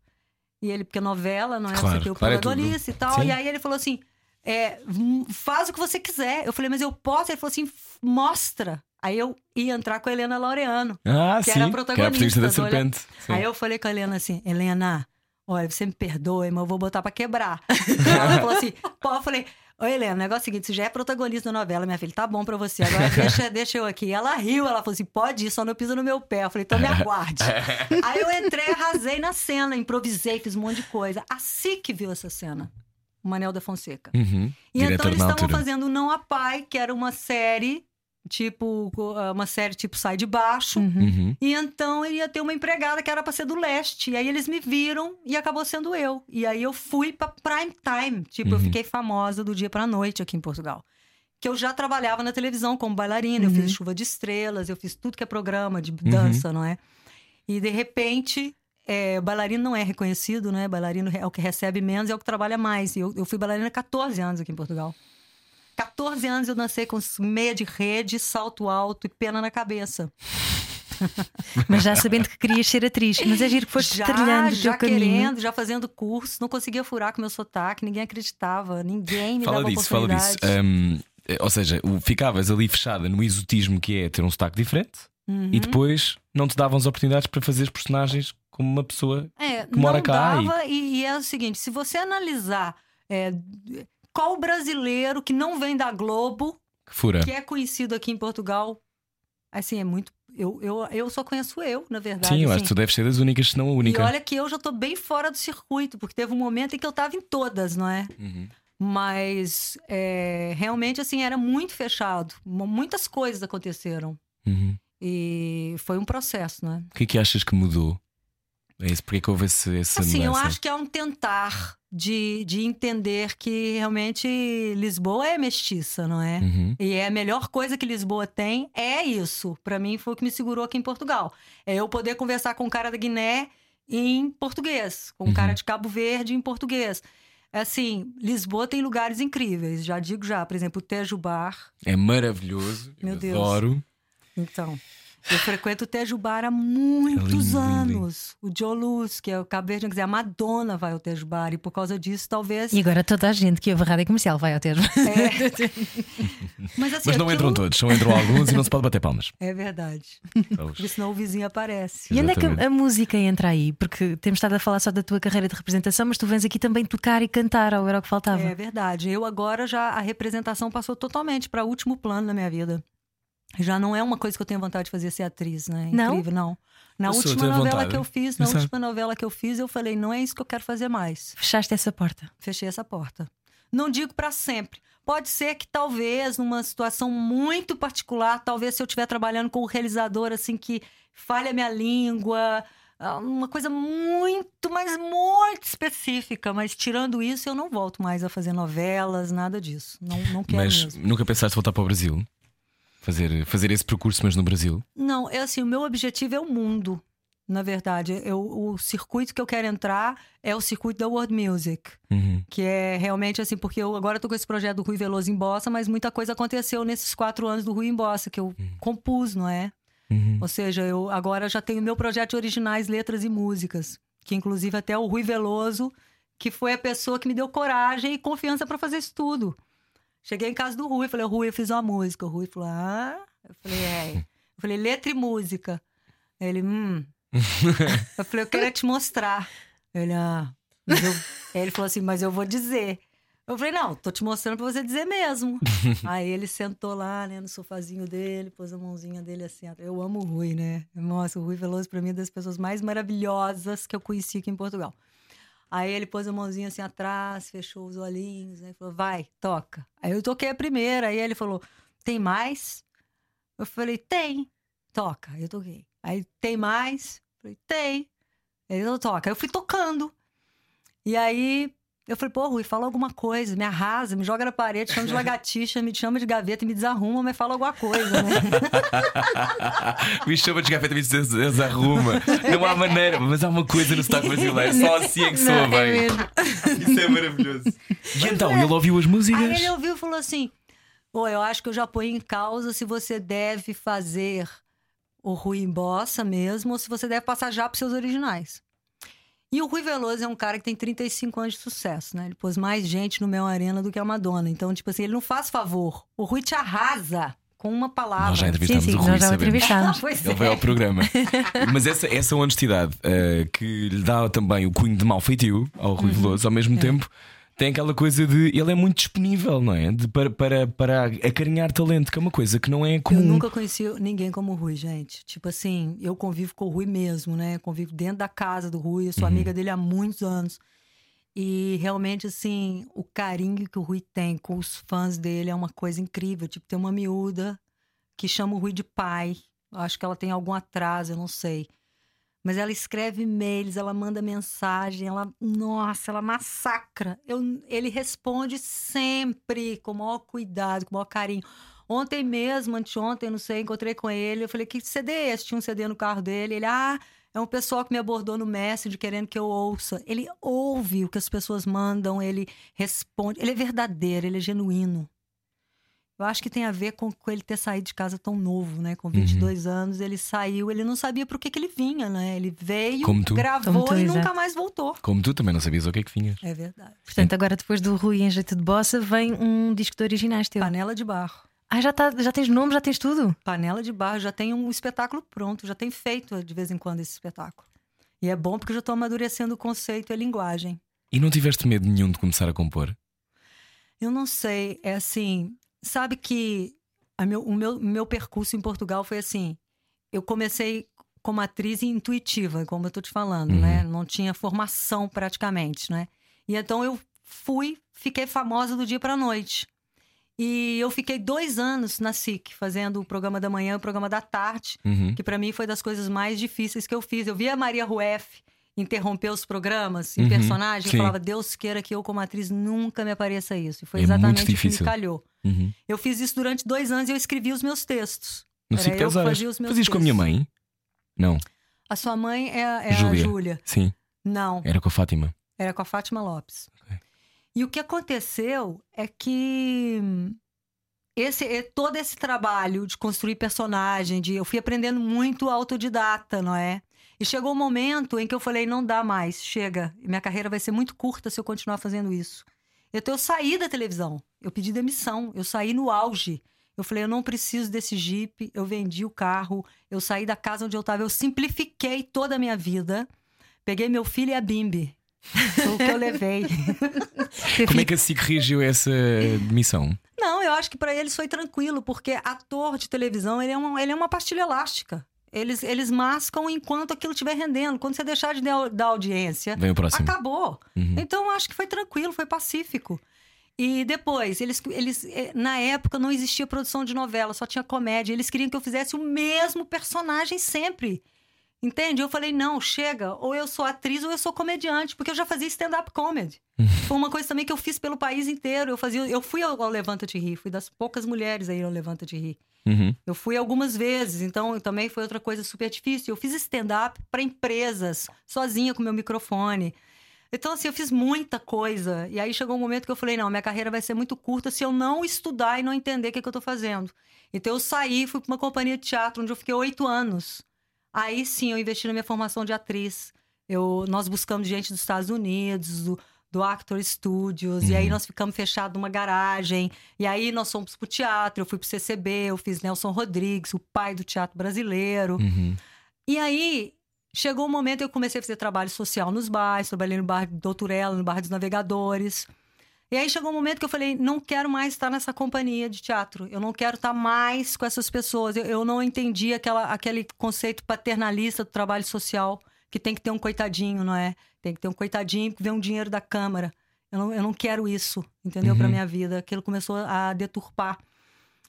S4: E ele, porque novela, não é
S1: Claro,
S4: você que é o
S1: claro, é
S4: protagonista e tal.
S1: Sim.
S4: E aí ele falou assim: é, hum, faz o que você quiser. Eu falei, mas eu posso? Ele falou assim: mostra. Aí eu ia entrar com a Helena Laureano.
S1: Ah,
S4: Que
S1: sim.
S4: era a
S1: que era a
S4: protagonista
S1: protagonista da
S4: do Olhar-
S1: serpente. Sim.
S4: Aí eu falei com a Helena assim, Helena, olha, você me perdoe, mas eu vou botar pra quebrar. ela falou assim, pô, eu falei, ô Helena, o negócio é o seguinte, você já é protagonista da novela, minha filha, tá bom pra você, agora deixa, deixa eu aqui. Ela riu, ela falou assim, pode ir, só não pisa no meu pé. Eu falei, então me aguarde. Aí eu entrei, arrasei na cena, improvisei, fiz um monte de coisa. Assim que viu essa cena, o Manel da Fonseca.
S1: Uhum.
S4: E
S1: Diretor
S4: então eles estavam fazendo Não a Pai, que era uma série, tipo, uma série tipo Sai de Baixo.
S1: Uhum.
S4: E então ia ter uma empregada que era pra ser do leste. E aí eles me viram e acabou sendo eu. E aí eu fui pra prime time. Tipo, eu
S1: Uhum.
S4: fiquei famosa do dia pra noite aqui em Portugal. Que eu já trabalhava na televisão como bailarina. Eu
S2: Uhum.
S4: fiz Chuva de Estrelas, eu fiz tudo que é programa de dança, não é? E de repente, é, bailarino não é reconhecido, né? Bailarino é o que recebe menos, é o que trabalha mais. E eu, eu fui bailarina há 14 anos aqui em Portugal. 14 anos eu dancei com meia de rede, salto alto e pena na cabeça.
S2: Mas já sabendo que querias ser atriz. Mas é giro que foste
S4: já,
S2: trilhando o
S4: já
S2: teu caminho.
S4: querendo, já fazendo curso, não conseguia furar com meu sotaque, ninguém acreditava, ninguém me
S1: Fala
S4: dava
S1: disso, fala disso. Hum, eh, ou seja, o- ficavas ali fechada no exotismo que é ter um sotaque diferente
S4: Uhum.
S1: e depois não te davam as oportunidades para fazer que como uma pessoa.
S4: É,
S1: que mora
S4: não
S1: cá e-
S4: dava, e... E, é o seguinte, se você analisar é, qual brasileiro que não vem da Globo,
S1: que fura.
S4: que é conhecido aqui em Portugal, assim, é muito... Eu, eu, eu só conheço eu, na verdade.
S1: Sim, eu acho
S4: assim.
S1: que tu deves ser das únicas, se não a
S4: E
S1: única.
S4: olha que eu já tô bem fora do circuito, porque teve um momento em que eu tava em todas, não é?
S1: Uhum.
S4: Mas é, realmente, assim, era muito fechado. Muitas coisas aconteceram.
S1: Uhum.
S4: E foi um processo, né?
S1: O que é que achas que mudou? É isso, porque é que houve esse, essa
S4: Assim, eu
S1: mudança?
S4: acho que é um tentar de, de entender que realmente Lisboa é mestiça, não é?
S1: Uhum.
S4: E é a melhor coisa que Lisboa tem é isso. Pra mim foi o que me segurou aqui em Portugal. É eu poder conversar com um cara da Guiné em português, com um
S1: Uhum.
S4: cara de Cabo Verde em português. Assim, Lisboa tem lugares incríveis. Já digo já, por exemplo, o Tejo Bar.
S1: É maravilhoso.
S4: Meu
S1: eu
S4: Deus.
S1: adoro.
S4: Então, eu frequento o Tejo Bar há
S1: É
S4: muitos
S1: lindo, lindo,
S4: anos. O Joe Luz, que é o Cabo Verde, quer dizer, a Madonna vai ao Tejo Bar. E por causa disso, talvez...
S2: E agora toda a gente que ouve a rádio comercial vai ao ter.
S4: Mas, assim,
S1: Mas não
S4: aquilo-
S1: entram todos, só entram alguns e não se pode bater palmas.
S4: É verdade. Porque senão o vizinho aparece.
S2: E onde é que
S1: Exatamente.
S2: a, música entra aí? Porque temos estado a falar só da tua carreira de representação, mas tu vens aqui também tocar e cantar, ou era o que faltava?
S4: É verdade. Eu agora já a representação passou totalmente para último plano na minha vida. Já não é uma coisa que eu tenho vontade de fazer ser atriz, né?
S2: Não?
S4: Incrível, não. Na
S1: Eu
S4: última novela
S1: vontade.
S4: que eu fiz, na
S1: Exato.
S4: última novela que eu fiz, eu falei, não é isso que eu quero fazer mais.
S2: Fechaste essa porta.
S4: Fechei essa porta. Não digo para sempre. Pode ser que talvez numa situação muito particular, talvez se eu estiver trabalhando com um realizador assim que falha a minha língua, ah, uma coisa muito, mas muito específica, mas tirando isso eu não volto mais a fazer novelas, nada disso. Não, não quero
S1: Mas
S4: mesmo.
S1: nunca pensaste voltar para o Brasil? Fazer, fazer esse percurso, mas no Brasil?
S4: Não, é assim, o meu objetivo é o mundo. Na verdade, eu, o circuito que eu quero entrar é o circuito da world music.
S1: Uhum.
S4: Que é realmente assim, porque eu agora tô com esse projeto do Rui Veloso em Bossa, mas muita coisa aconteceu nesses quatro anos do Rui em Bossa, que eu compus, não é?
S1: Uhum.
S4: Ou seja, eu agora já tenho meu projeto de originais, letras e músicas. Que inclusive até o Rui Veloso, que foi a pessoa que me deu coragem e confiança para fazer isso tudo. Cheguei em casa do Rui, falei, Rui, eu fiz uma música. O Rui falou, ah? Eu falei, é. Eu falei, letra e música. Ele, hum. eu falei, eu quero é te mostrar. Ele, ah. ele falou assim, mas eu vou dizer. Eu falei, não, tô te mostrando pra você dizer mesmo. Aí ele sentou lá, né, no sofazinho dele, pôs a mãozinha dele assim. Eu amo o Rui, né? Nossa, o Rui Veloso pra mim é das pessoas mais maravilhosas que eu conheci aqui em Portugal. Aí ele pôs a mãozinha assim atrás, fechou os olhinhos, né? Falou, vai, toca. Aí eu toquei a primeira, aí ele falou, tem mais? Eu falei, tem, toca. Aí eu toquei. Aí, tem mais? Falei, tem. Ele não toca. Aí eu fui tocando. E aí eu falei, pô, Rui, fala alguma coisa, me arrasa, me joga na parede, chama de lagartixa, me chama de gaveta e me desarruma, mas fala alguma coisa, né?
S1: me chama de gaveta e me desarruma. Não há maneira, mas há uma coisa no sotaque brasileiro, só assim é que soa
S2: é
S1: bem.
S2: mesmo.
S1: Isso é maravilhoso. E então, ele ouviu as músicas?
S4: Aí ele ouviu e falou assim: Pô, eu acho que eu já ponho em causa se você deve fazer o Rui em bossa mesmo ou se você deve passar já para seus originais. E o Rui Veloso é um cara que tem 35 anos de sucesso, né? Ele pôs mais gente no Mel Arena do que a Madonna. Então, tipo assim, ele não faz favor. O Rui te arrasa com uma palavra.
S1: Nós já
S2: Sim,
S1: entrevistámos
S2: sim,
S1: o Rui,
S2: nós já.
S4: Pois
S1: Ele
S4: é.
S1: veio ao programa. Mas essa, essa honestidade eh, que lhe dá também o cunho de mau feitio ao Rui
S4: Uhum.
S1: Veloso, ao
S4: É.
S1: mesmo tempo. Tem aquela coisa de. Ele é muito disponível, não é? De, para, para, para acarinhar talento, que é uma coisa que não é comum.
S4: Eu nunca conheci ninguém como o Rui, gente. Tipo assim, eu convivo com o Rui mesmo, né? Convivo dentro da casa do Rui, eu sou amiga dele há muitos anos. E realmente, assim, o carinho que o Rui tem com os fãs dele é uma coisa incrível. Tipo, tem uma miúda que chama o Rui de pai. Eu acho que ela tem algum atraso, eu não sei. Mas ela escreve e-mails, ela manda mensagem, ela, nossa, ela massacra. Eu, ele responde sempre com o maior cuidado, com o maior carinho. Ontem mesmo, anteontem, não sei, encontrei com ele. Eu falei, que CD é esse? Tinha um CD no carro dele. Ele, ah, é um pessoal que me abordou no Messenger querendo que eu ouça. Ele ouve o que as pessoas mandam, ele responde. Ele é verdadeiro, ele é genuíno. Eu acho que tem a ver com, com ele ter saído de casa tão novo, né? Com 22 anos, ele saiu, ele não sabia por que, que ele vinha, né? Ele veio,
S1: Como tu.
S4: gravou
S2: Como tu,
S4: e
S2: exato.
S4: nunca mais voltou.
S1: Como tu também não sabias o que é que vinhas.
S4: É verdade.
S2: Portanto, agora depois do Rui em jeito de bossa, vem um disco de originais teu.
S4: Panela de barro.
S2: Ah, já, tá, já tens nome, já tens tudo?
S4: Panela de barro, já tem um espetáculo pronto, já tem feito de vez em quando esse espetáculo. E é bom porque eu já estou amadurecendo o conceito e a linguagem.
S1: E não tiveste medo nenhum de começar a compor?
S4: Eu não sei, é assim, sabe que meu, o meu, meu percurso em Portugal foi assim, eu comecei como atriz intuitiva, como eu tô te falando,
S1: Uhum.
S4: né? Não tinha formação praticamente, né? E então eu fui, fiquei famosa do dia para noite. E eu fiquei dois anos na SIC, fazendo o programa da manhã e o programa da tarde,
S1: Uhum.
S4: que para mim foi das coisas mais difíceis que eu fiz. Eu via Maria Rueff interromper os programas em
S1: Uhum,
S4: personagem,
S1: sim.
S4: eu falava, Deus queira que eu, como atriz, nunca me apareça isso. E foi
S1: É
S4: exatamente o que me calhou.
S1: Uhum.
S4: Eu fiz isso durante dois anos e eu escrevi os meus textos. Eu
S1: 10
S4: que
S1: horas.
S4: fazia os meus
S1: Fazias com a minha mãe? Não.
S4: A sua mãe é, é
S1: Júlia.
S4: a Júlia.
S1: Sim.
S4: Não,
S1: Era com a Fátima.
S4: era com a Fátima Lopes.
S1: Ok.
S4: E o que aconteceu é que esse, todo esse trabalho de construir personagem, de eu fui aprendendo muito autodidata, não é? E chegou um momento em que eu falei, não dá mais, chega. Minha carreira vai ser muito curta se eu continuar fazendo isso. Então eu saí da televisão, eu pedi demissão, eu saí no auge. Eu falei, eu não preciso desse Jeep, eu vendi o carro, eu saí da casa onde eu estava, eu simplifiquei toda a minha vida. Peguei meu filho e a Bimbi. Foi o que eu levei.
S1: Como é que a SIC reagiu a essa demissão?
S4: Não, eu acho que para eles foi tranquilo, porque ator de televisão, ele é uma, ele é uma pastilha elástica. Eles, eles mascam enquanto aquilo estiver rendendo. Quando você deixar de dar, audiência, acabou.
S1: Uhum.
S4: Então, eu acho que foi tranquilo, foi pacífico. E depois, eles, eles, eh, na época não existia produção de novela, só tinha comédia. Eles queriam que eu fizesse o mesmo personagem sempre. Entende? Eu falei, não, chega, ou eu sou atriz ou eu sou comediante, porque eu já fazia stand-up comedy. Foi uma coisa também que eu fiz pelo país inteiro. Eu fazia, eu fui ao, ao Levanta Te Rir, fui das poucas mulheres aí ao Levanta Te Rir.
S1: Uhum.
S4: Eu fui algumas vezes, então também foi outra coisa super difícil. Eu fiz stand-up para empresas, sozinha com meu microfone. Então, assim, eu fiz muita coisa. E aí chegou um momento que eu falei: não, minha carreira vai ser muito curta se eu não estudar e não entender o que, que eu tô fazendo. Então, eu saí, fui para uma companhia de teatro, onde eu fiquei oito anos. Aí sim, eu investi na minha formação de atriz. Eu, nós buscamos gente dos Estados Unidos, do, do Actor Studios, e aí nós ficamos fechados numa garagem. E aí nós fomos pro teatro, eu fui pro CCB, eu fiz Nelson Rodrigues, o pai do teatro brasileiro.
S1: Uhum.
S4: E aí chegou um momento que eu comecei a fazer trabalho social nos bairros, trabalhei no bar do Doutorella, no bar dos navegadores. E aí chegou um momento que eu falei, não quero mais estar nessa companhia de teatro. Eu não quero estar mais com essas pessoas. Eu, eu não entendi aquela, aquele conceito paternalista do trabalho social, que tem que ter um coitadinho, não é? Tem que ter um coitadinho que vê um dinheiro da Câmara. Eu não, eu não quero isso, entendeu? Pra minha vida. Aquilo começou a deturpar.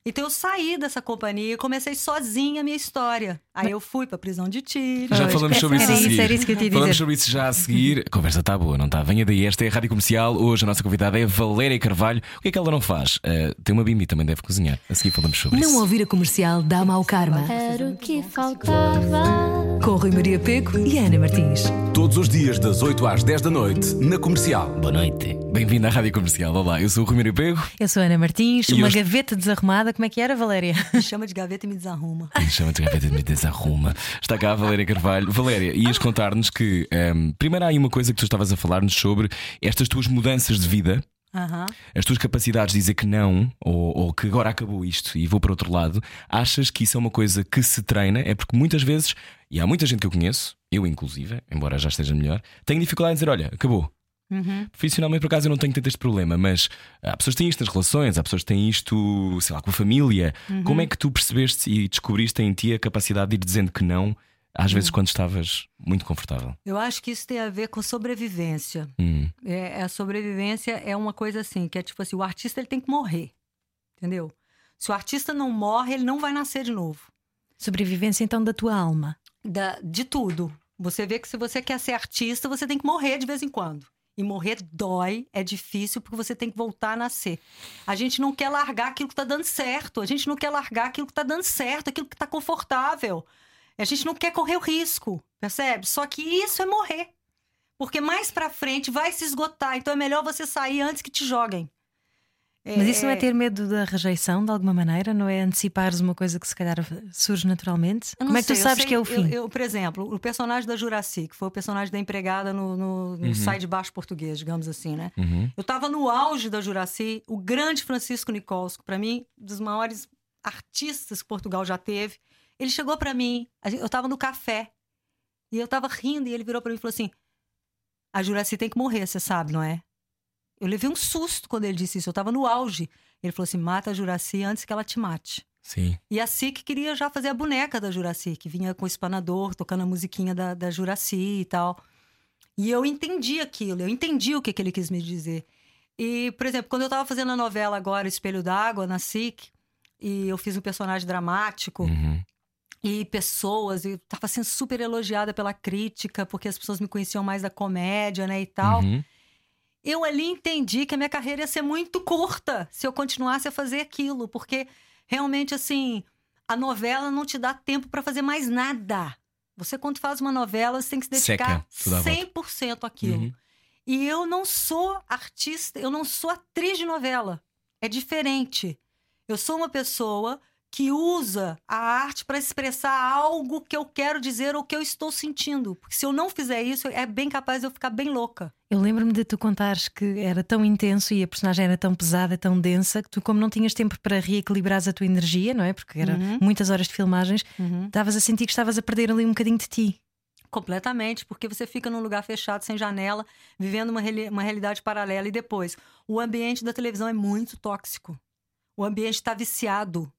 S4: Então eu saí dessa companhia e comecei sozinha a minha história. Aí eu fui pra prisão de tiro.
S1: Já falamos sobre isso
S2: Era
S1: a
S2: isso,
S1: seguir.
S2: era isso que eu te ia
S1: Falamos
S2: dizer.
S1: sobre isso já a seguir. A conversa está boa, não está? Venha daí, esta é a Rádio Comercial. Hoje a nossa convidada é Valéria Carvalho. O que é que ela não faz? Eh, tem uma bimbi, também deve cozinhar. A seguir falamos sobre
S5: Não
S1: isso.
S5: ouvir a comercial dá mau karma.
S6: Era o que faltava.
S5: Com Rui Maria Peco e Ana Martins.
S3: Todos os dias, das 8 às 10 da noite, na comercial.
S1: Boa noite. Bem-vindo à Rádio Comercial. Olá, eu sou o Rui Mário Pego.
S2: Eu sou a Ana Martins,
S1: E
S2: uma
S1: hoje-
S2: gaveta desarrumada. Como é que era, Valéria?
S4: Me chama de gaveta e me desarruma.
S1: Ele chama-te gaveta de me desarruma. Está cá a Valéria Carvalho. Valéria, ias contar-nos que ehm, primeiro há aí uma coisa que tu estavas a falar-nos sobre estas tuas mudanças de vida.
S4: Aham.
S1: As tuas capacidades de dizer que não, ou, ou que agora acabou isto e vou para outro lado, achas que isso é uma coisa que se treina? É porque muitas vezes, e há muita gente que eu conheço, eu inclusive, embora já esteja melhor, tenho dificuldade em dizer: olha, acabou.
S4: Uhum.
S1: Profissionalmente, por acaso, eu não tenho tanto este problema, mas há pessoas que têm isto nas relações, há pessoas que têm isto, sei lá, com a família.
S4: Uhum.
S1: Como é que tu percebeste e descobriste em ti a capacidade de ir dizendo que não, às vezes
S4: Uhum.
S1: quando estavas muito confortável?
S4: Eu acho que isso tem a ver com sobrevivência.
S1: Hum,
S4: É, a sobrevivência é uma coisa assim, que é tipo assim, o artista ele tem que morrer. Entendeu? Se o artista não morre, ele não vai nascer de novo.
S2: Sobrevivência então da tua alma.
S4: Da- de tudo. Você vê que se você quer ser artista, você tem que morrer de vez em quando. E morrer dói, é difícil, porque você tem que voltar a nascer. A gente não quer largar aquilo que tá dando certo. A gente não quer largar aquilo que tá dando certo, aquilo que tá confortável. A gente não quer correr o risco, percebe? Só que isso é morrer. Porque mais pra frente vai se esgotar. Então é melhor você sair antes que te joguem.
S2: Mas isso não é ter medo da rejeição de alguma maneira? Não é antecipares uma coisa que se calhar surge naturalmente?
S4: Eu
S2: Como é que tu
S4: sei, eu
S2: sabes
S4: sei-
S2: que é o
S4: eu-
S2: fim?
S4: Eu, por exemplo, o personagem da Juraci, que foi o personagem da empregada no, no, no Sai de Baixo Português, digamos assim, né?
S1: uhum.
S4: Eu tava no auge da Juraci, o grande Francisco Nicolsco, para mim, um dos maiores artistas que Portugal já teve. Ele chegou para mim, eu tava no café, e eu tava rindo, e ele virou para mim e falou assim: A Juraci tem que morrer, você sabe, não é? Eu levei um susto quando ele disse isso, eu tava no auge. Ele falou assim: mata a Juraci antes que ela te mate.
S1: Sim.
S4: E a SIC queria já fazer a boneca da Juraci, que vinha com o espanador, tocando a musiquinha da, da Juraci e tal. E eu entendi aquilo, eu entendi o que, que ele quis me dizer. E, por exemplo, quando eu tava fazendo a novela agora, Espelho d'Água, na SIC, e eu fiz um personagem dramático,
S1: Uhum.
S4: E pessoas, e tava sendo super elogiada pela crítica, porque as pessoas me conheciam mais da comédia, né, e tal.
S1: Uhum.
S4: Eu ali entendi que a minha carreira ia ser muito curta se eu continuasse a fazer aquilo, porque realmente assim, a novela não te dá tempo para fazer mais nada. Você quando faz uma novela, você tem que se dedicar
S1: Seca tudo à volta.
S4: 100% àquilo.
S1: Uhum.
S4: E eu não sou artista, eu não sou atriz de novela. É diferente. Eu sou uma pessoa que usa a arte para expressar algo que eu quero dizer ou que eu estou sentindo. Porque se eu não fizer isso, é bem capaz de eu ficar bem louca.
S2: Eu lembro-me de tu contares que era tão intenso e a personagem era tão pesada, tão densa, que tu, como não tinhas tempo para reequilibrares a tua energia, não é? Porque eram
S4: Uhum.
S2: muitas horas de filmagens, estavas a sentir que estavas a perder ali um bocadinho de ti.
S4: Completamente, porque você fica num lugar fechado, sem janela, vivendo uma, uma realidade paralela. E depois, o ambiente da televisão é muito tóxico. O ambiente está viciado.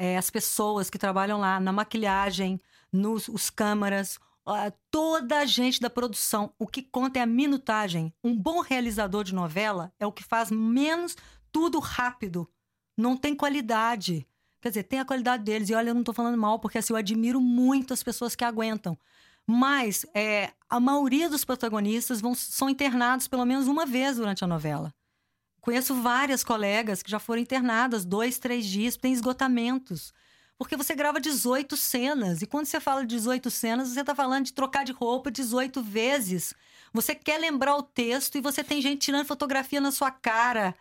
S4: É, as pessoas que trabalham lá, na maquilhagem, nos os câmaras, toda a gente da produção. O que conta é a minutagem. Um bom realizador de novela é o que faz menos tudo rápido. Não tem qualidade. Quer dizer, tem a qualidade deles. E olha, eu não tô falando mal, porque assim, eu admiro muito as pessoas que aguentam. Mas é, a maioria dos protagonistas vão, são internados pelo menos uma vez durante a novela. Conheço várias colegas que já foram internadas dois, três dias, tem esgotamentos. Porque você grava 18 cenas. E quando você fala de 18 cenas, você está falando de trocar de roupa 18 vezes. Você quer lembrar o texto e você tem gente tirando fotografia na sua cara.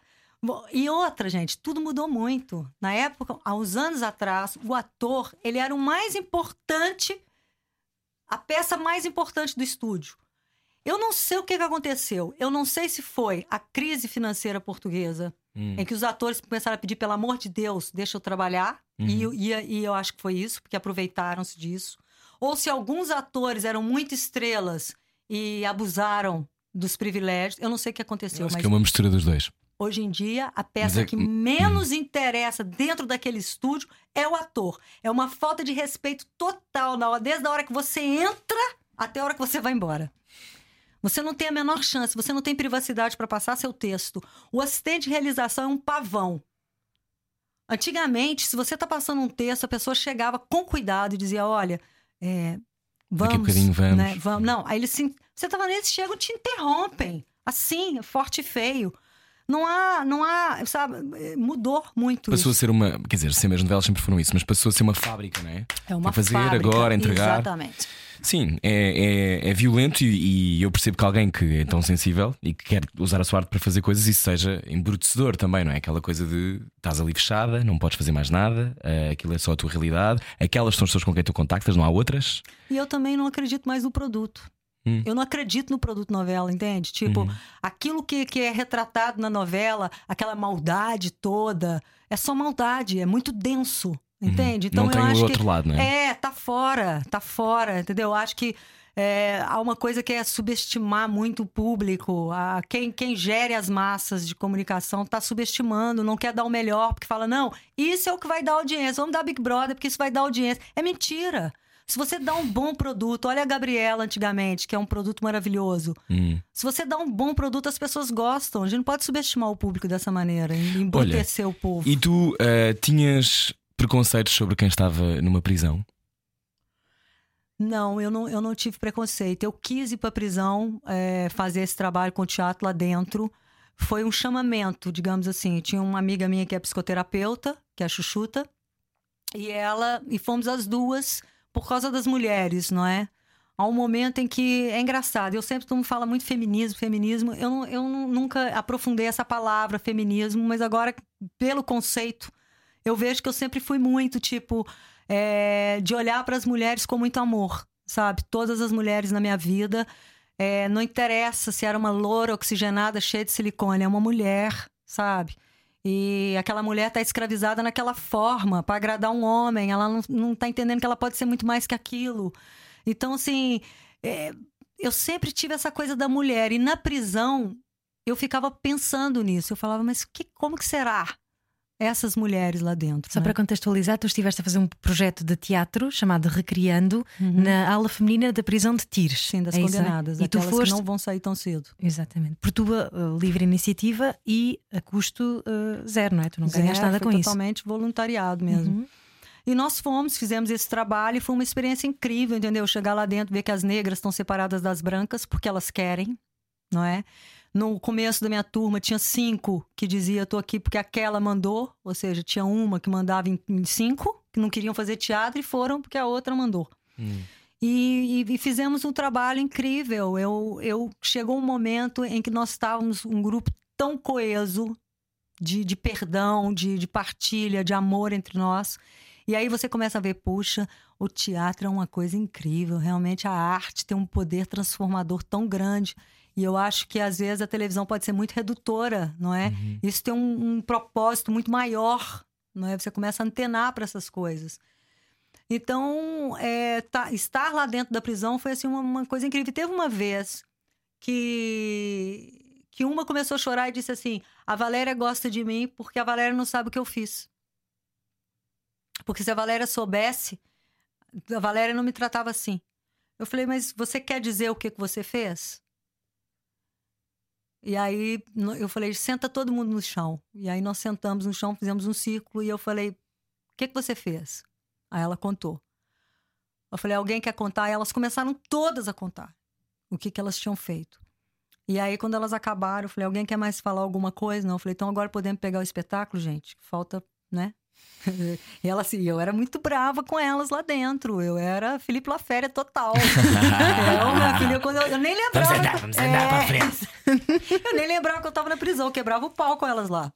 S4: E outra, gente, tudo mudou muito. Na época, há uns anos atrás, o ator, ele era o mais importante, a peça mais importante do estúdio. Eu não sei o que, que aconteceu. Eu não sei se foi a crise financeira portuguesa,
S1: Hum.
S4: em que os atores começaram a pedir, pelo amor de Deus, deixa eu trabalhar. E, e, e eu acho que foi isso, porque aproveitaram-se disso. Ou se alguns atores eram muito estrelas e abusaram dos privilégios. Eu não sei o que aconteceu,
S1: Eu acho
S4: mas
S1: que é uma mistura dos dois.
S4: Hoje em dia, a peça
S1: é-
S4: que menos interessa dentro daquele estúdio é o ator. É uma falta de respeito total, na hora- desde a hora que você entra até a hora que você vai embora. Você não tem a menor chance, você não tem privacidade para passar seu texto. O assistente de realização é um pavão. Antigamente, se você tá passando um texto, a pessoa chegava com cuidado e dizia: olha, é, vamos.
S1: Daqui a vamos.
S4: Né, vamos. Não, aí eles se, você tava neles, chegam e te interrompem. Assim, forte e feio. Não há, não há, sabe, mudou muito.
S1: Passou
S4: isso.
S1: a ser uma. Quer dizer, sempre as novelas sempre foram isso, mas passou a ser uma fábrica, não é?
S4: É uma
S1: Para fazer
S4: fábrica.
S1: agora, entregar.
S4: Exatamente.
S1: Sim, é, é, é violento e, e eu percebo que alguém que é tão sensível e que quer usar a sua arte para fazer coisas, isso seja embrutecedor também, não é? Aquela coisa de estás ali fechada, não podes fazer mais nada, eh, aquilo é só a tua realidade, aquelas são as pessoas com quem tu contactas, não há outras.
S4: E eu também não acredito mais no produto.
S1: Hum.
S4: Eu não acredito no produto novela, entende? Tipo,
S1: Uhum.
S4: aquilo que, que é retratado na novela, aquela maldade toda, é só maldade, é muito denso, entende? Então
S1: Uhum. não
S4: eu
S1: tem
S4: acho
S1: o outro
S4: que
S1: lado, não é?
S4: tá fora, tá fora, entendeu? Eu acho que é, há uma coisa que é subestimar muito o público. A, quem, quem gere as massas de comunicação tá subestimando, não quer dar o melhor, porque fala, não, isso é o que vai dar audiência, vamos dar Big Brother, porque isso vai dar audiência. É mentira. Se você dá um bom produto, olha a Gabriela antigamente, que é um produto maravilhoso.
S1: Hum.
S4: Se você dá um bom produto, as pessoas gostam. A gente não pode subestimar o público dessa maneira, embrutecer o povo.
S1: E tu eh, tinhas preconceitos sobre quem estava numa prisão?
S4: Não, eu não, eu não tive preconceito. Eu quis ir para prisão, é, fazer esse trabalho com teatro lá dentro. Foi um chamamento, digamos assim. Tinha uma amiga minha que é psicoterapeuta, que é a Chuchuta, e ela e fomos as duas por causa das mulheres, não é? Há um momento em que é engraçado. Eu sempre todo mundo fala muito feminismo, feminismo. Eu, não- eu nunca aprofundei essa palavra feminismo, mas agora pelo conceito eu vejo que eu sempre fui muito tipo é, de olhar para as mulheres com muito amor, sabe? Todas as mulheres na minha vida, é, não interessa se era uma loura oxigenada cheia de silicone, é uma mulher, sabe? E aquela mulher tá escravizada naquela forma para agradar um homem, ela não, não tá entendendo que ela pode ser muito mais que aquilo. Então, assim, é, eu sempre tive essa coisa da mulher. E na prisão, eu ficava pensando nisso. Eu falava, mas que, como que será essas mulheres lá dentro?
S2: Só
S4: né?
S2: para contextualizar, tu estiveste a fazer um projeto de teatro chamado Recriando na ala feminina da prisão de Tires.
S4: Sim, das
S2: É isso, é?
S4: condenadas,
S2: E tu foste.
S4: que não vão sair tão cedo.
S2: Exatamente. Por tua uh, livre iniciativa e a custo uh, zero, não é? Tu não ganhaste
S4: Zero,
S2: nada
S4: foi
S2: com isso.
S4: totalmente voluntariado mesmo.
S2: Uhum.
S4: E nós fomos, fizemos esse trabalho e foi uma experiência incrível, entendeu? Chegar lá dentro, ver que as negras estão separadas das brancas porque elas querem, não é? No começo da minha turma tinha cinco que dizia tô aqui porque aquela mandou, ou seja, tinha uma que mandava em, cinco que não queriam fazer teatro e foram porque a outra mandou. E, e- e fizemos um trabalho incrível. Eu, eu chegou um momento em que nós estávamos um grupo tão coeso de, de perdão, de, de partilha, de amor entre nós. E aí você começa a ver, puxa, o teatro é uma coisa incrível. Realmente a arte tem um poder transformador tão grande. E eu acho que às vezes a televisão pode ser muito redutora, não é? Isso tem um, um propósito muito maior, não é? Você começa a antenar para essas coisas. Então, é, tá- estar lá dentro da prisão foi assim uma, uma coisa incrível. Teve uma vez que que uma começou a chorar e disse assim: "A Valéria gosta de mim porque a Valéria não sabe o que eu fiz". Porque se a Valéria soubesse, a Valéria não me tratava assim. Eu falei: "Mas você quer dizer o que que você fez?" E aí eu falei: "Senta todo mundo no chão". E aí nós sentamos no chão, fizemos um círculo e eu falei: "O que que você fez?" Aí ela contou. Eu falei, alguém quer contar? E elas começaram todas a contar o que, que elas tinham feito. E aí, quando elas acabaram, eu falei, alguém quer mais falar alguma coisa? Não, eu falei, então agora podemos pegar o espetáculo, gente? Falta, né? e ela assim, eu era muito brava com elas lá dentro. Eu era Felipe Laféria total. eu, minha filha, quando eu, eu nem lembrava.
S1: Vamos andar, vamos andar
S4: É,
S1: para a frente.
S4: eu nem lembrava que eu tava na prisão, quebrava o pau com elas lá.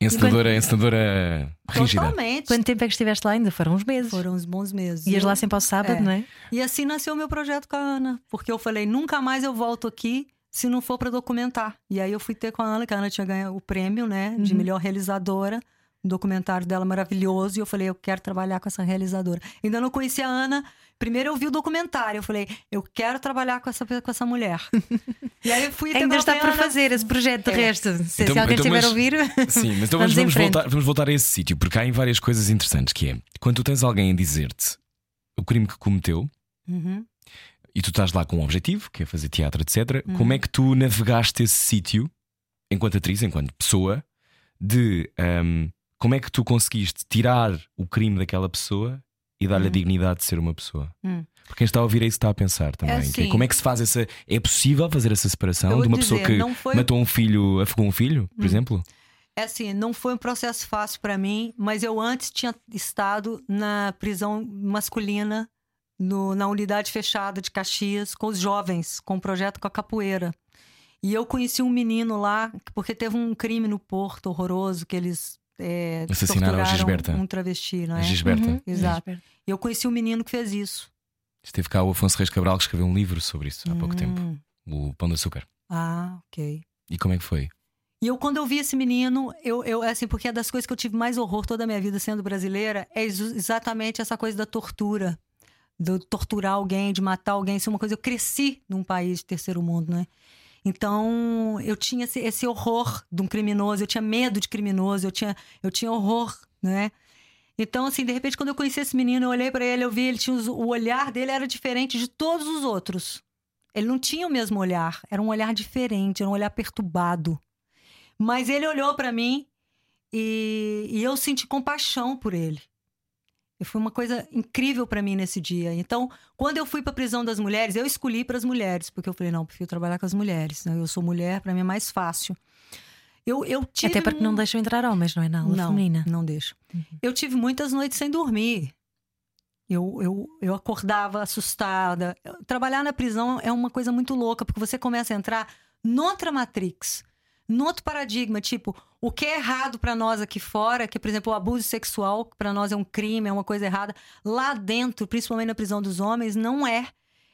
S1: Encenadora, encenadora rígida.
S4: Totalmente.
S2: Quanto tempo é que estiveste lá? Ainda foram uns meses.
S4: Foram uns bons meses.
S2: Ias
S4: Eu-
S2: lá sempre ao sábado,
S4: É.
S2: não é?
S4: E assim nasceu o meu projeto com a Ana. Porque eu falei, nunca mais eu volto aqui se não for para documentar. E aí eu fui ter com a Ana, que a Ana tinha ganho o prêmio, né, de melhor realizadora. Um documentário dela maravilhoso. E eu falei, eu quero trabalhar com essa realizadora. Ainda não conhecia a Ana. Primeiro eu vi o documentário. Eu falei, eu quero trabalhar com essa, com essa mulher. e aí eu fui
S2: Ainda está por
S4: Ana.
S2: fazer esse projeto de
S4: É.
S2: resto. Se,
S1: Então-
S2: se alguém
S1: então,
S2: estiver a ouvir,
S1: Sim, mas então
S2: Vamos
S1: vamos, voltar, vamos voltar a esse sítio, porque há em várias coisas interessantes que é quando tu tens alguém a dizer-te o crime que cometeu
S4: Uhum.
S1: e tu estás lá com um objetivo, que é fazer teatro, etc.
S4: Uhum.
S1: Como é que tu navegaste esse sítio enquanto atriz, enquanto pessoa, de ahm, como é que tu conseguiste tirar o crime daquela pessoa e dar-lhe a dignidade de ser uma pessoa?
S4: Hum.
S1: Porque quem está a ouvir isso está a pensar também.
S4: É assim.
S1: como é que se faz essa. É possível fazer essa separação de uma
S4: dizer,
S1: pessoa que
S4: foi- Hum.
S1: matou um filho, afogou um filho, por exemplo?
S4: É assim, não foi um processo fácil para mim, mas eu antes tinha estado na prisão masculina, no- na unidade fechada de Caxias, com os jovens, com o projeto com a capoeira. E eu conheci um menino lá, porque teve um crime no Porto horroroso, que eles é,
S1: Assassinaram a Gisberta.
S4: um travesti, não
S1: A
S4: é?
S1: Gisberta.
S2: Uhum.
S4: Exato. E eu conheci um menino que fez isso.
S1: Esteve cá o Afonso Reis Cabral que escreveu um livro sobre isso há pouco tempo.
S4: Hum.
S1: O Pão de Açúcar.
S4: Ah, ok.
S1: E como é que foi?
S4: E eu, quando eu vi esse menino, eu, eu, assim, porque é das coisas que eu tive mais horror toda a minha vida sendo brasileira, é ex- exatamente essa coisa da tortura. De torturar alguém, de matar alguém. Isso é uma coisa. Eu cresci num país de terceiro mundo, né? Então, eu tinha esse, esse horror de um criminoso, eu tinha medo de criminoso, eu tinha, eu tinha horror, né? Então, assim, de repente, quando eu conheci esse menino, eu olhei pra ele, eu vi, ele tinha os- o olhar dele era diferente de todos os outros. Ele não tinha o mesmo olhar, era um olhar diferente, era um olhar perturbado. Mas ele olhou pra mim e, e eu senti compaixão por ele. E foi uma coisa incrível pra mim nesse dia. Então, quando eu fui pra prisão das mulheres, eu escolhi para as mulheres, porque eu falei, não, eu prefiro trabalhar com as mulheres. né? Eu sou mulher, pra mim é mais fácil. Eu, eu tive
S2: Até porque não deixam entrar homens, não é? Na aula
S4: não,
S2: feminina.
S4: não deixo. Eu tive muitas noites sem dormir. Eu, eu, eu acordava assustada. Trabalhar na prisão é uma coisa muito louca, porque você começa a entrar noutra matrix, noutro paradigma, tipo, o que é errado pra nós aqui fora, que, por exemplo, o abuso sexual, que pra nós é um crime, é uma coisa errada, lá dentro, principalmente na prisão dos homens, não é.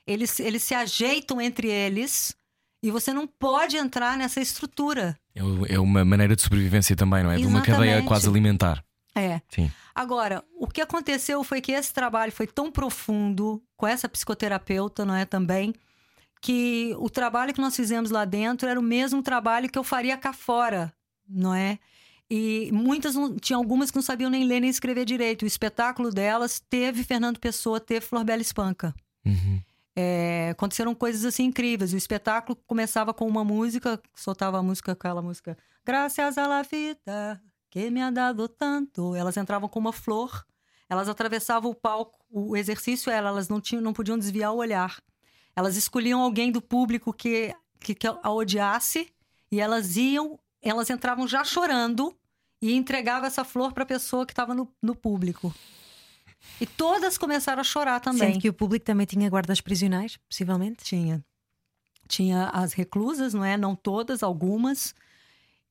S4: Eles, eles se ajeitam entre eles e você não pode entrar nessa estrutura.
S1: É É uma maneira de sobrevivência também, não é? De uma cadeia
S4: Exatamente.
S1: quase alimentar.
S4: É.
S1: Sim.
S4: Agora, o que aconteceu foi que esse trabalho foi tão profundo com essa psicoterapeuta, não é também, que o trabalho que nós fizemos lá dentro era o mesmo trabalho que eu faria cá fora, não é? E muitas, não, tinha algumas que não sabiam nem ler nem escrever direito. O espetáculo delas teve Fernando Pessoa, teve Florbela Espanca.
S1: Uhum.
S4: É, aconteceram coisas assim incríveis. O espetáculo começava com uma música, soltava a música, aquela música, Graças a la vida que me ha dado tanto. Elas entravam com uma flor, elas atravessavam o palco. O exercício era, elas não, tinham, não podiam desviar o olhar. Elas escolhiam alguém do público que, que, que a odiasse e elas iam, elas entravam já chorando e entregavam essa flor para a pessoa que estava no, no público. E todas começaram a chorar também.
S2: Sendo que o público também tinha guardas prisionais, possivelmente.
S4: Tinha. Tinha as reclusas, não é? Não todas, algumas.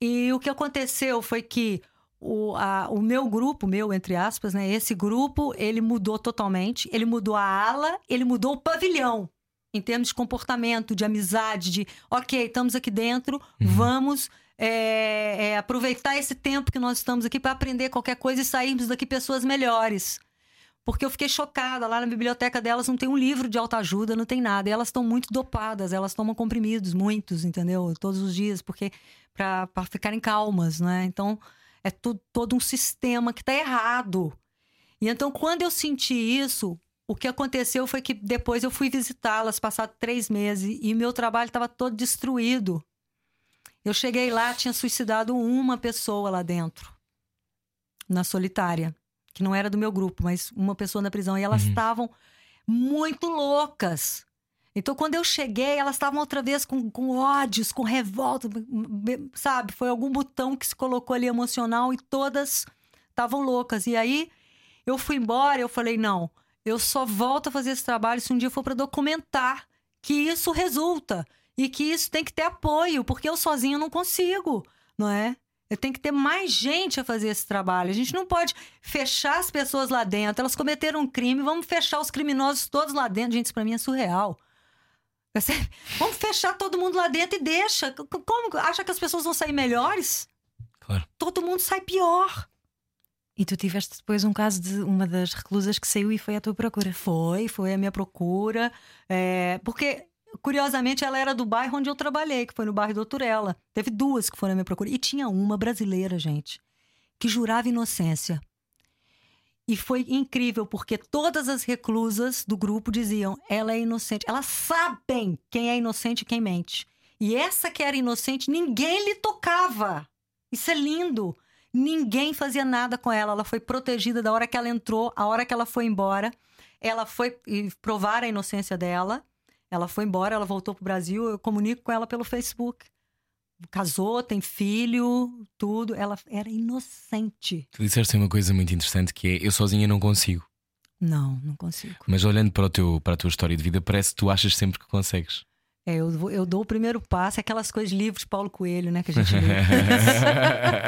S4: E o que aconteceu foi que o, a- o meu grupo, meu, entre aspas, né? Esse grupo, ele mudou totalmente. Ele mudou a ala, ele mudou o pavilhão. Em termos de comportamento, de amizade, de ok, estamos aqui dentro, vamos é, é, aproveitar esse tempo que nós estamos aqui para aprender qualquer coisa e sairmos daqui pessoas melhores. Porque eu fiquei chocada. Lá na biblioteca delas não tem um livro de autoajuda, não tem nada. E elas estão muito dopadas, elas tomam comprimidos, muitos, entendeu? Todos os dias, porque para ficarem calmas, né? Então é todo um sistema que está errado. E então, quando eu senti isso, o que aconteceu foi que depois eu fui visitá-las, passado três meses, e meu trabalho estava todo destruído. Eu cheguei lá, tinha suicidado uma pessoa lá dentro, na solitária que não era do meu grupo, mas uma pessoa na prisão. E elas estavam muito loucas. Então, quando eu cheguei, elas estavam outra vez com, com ódios, com revolta, be- sabe? Foi algum botão que se colocou ali emocional e todas estavam loucas. E aí, eu fui embora, eu falei, não, eu só volto a fazer esse trabalho se um dia for para documentar que isso resulta e que isso tem que ter apoio, porque eu sozinha não consigo, não é? Eu tenho que ter mais gente a fazer esse trabalho. A gente não pode fechar as pessoas lá dentro. Elas cometeram um crime, vamos fechar os criminosos todos lá dentro. Gente, isso pra mim é surreal. Vamos fechar todo mundo lá dentro e deixa. Como? Acha que as pessoas vão sair melhores?
S1: Claro.
S4: Todo mundo sai pior.
S2: E tu tiveste depois um caso de uma das reclusas que saiu e foi à tua procura.
S4: Foi, foi a minha procura. É, porque, curiosamente, ela era do bairro onde eu trabalhei, que foi no bairro Doutorela. Teve duas que foram à minha procura. E tinha uma brasileira, gente, que jurava inocência. E foi incrível, porque todas as reclusas do grupo diziam: ela é inocente. Elas sabem quem é inocente e quem mente. E essa que era inocente, ninguém lhe tocava. Isso é lindo. Ninguém fazia nada com ela. Ela foi protegida da hora que ela entrou, a hora que ela foi embora. Ela foi provar a inocência dela. Ela foi embora, ela voltou pro Brasil. Eu comunico com ela pelo Facebook. Casou, tem filho, tudo. Ela era inocente.
S1: Tu disseste uma coisa muito interessante que é eu sozinha não consigo.
S4: Não, não consigo.
S1: Mas olhando para, o teu, para a tua história de vida, parece que tu achas sempre que consegues.
S4: É, eu, vou- eu dou o primeiro passo, é aquelas coisas, livros de Paulo Coelho, né, que a gente lê.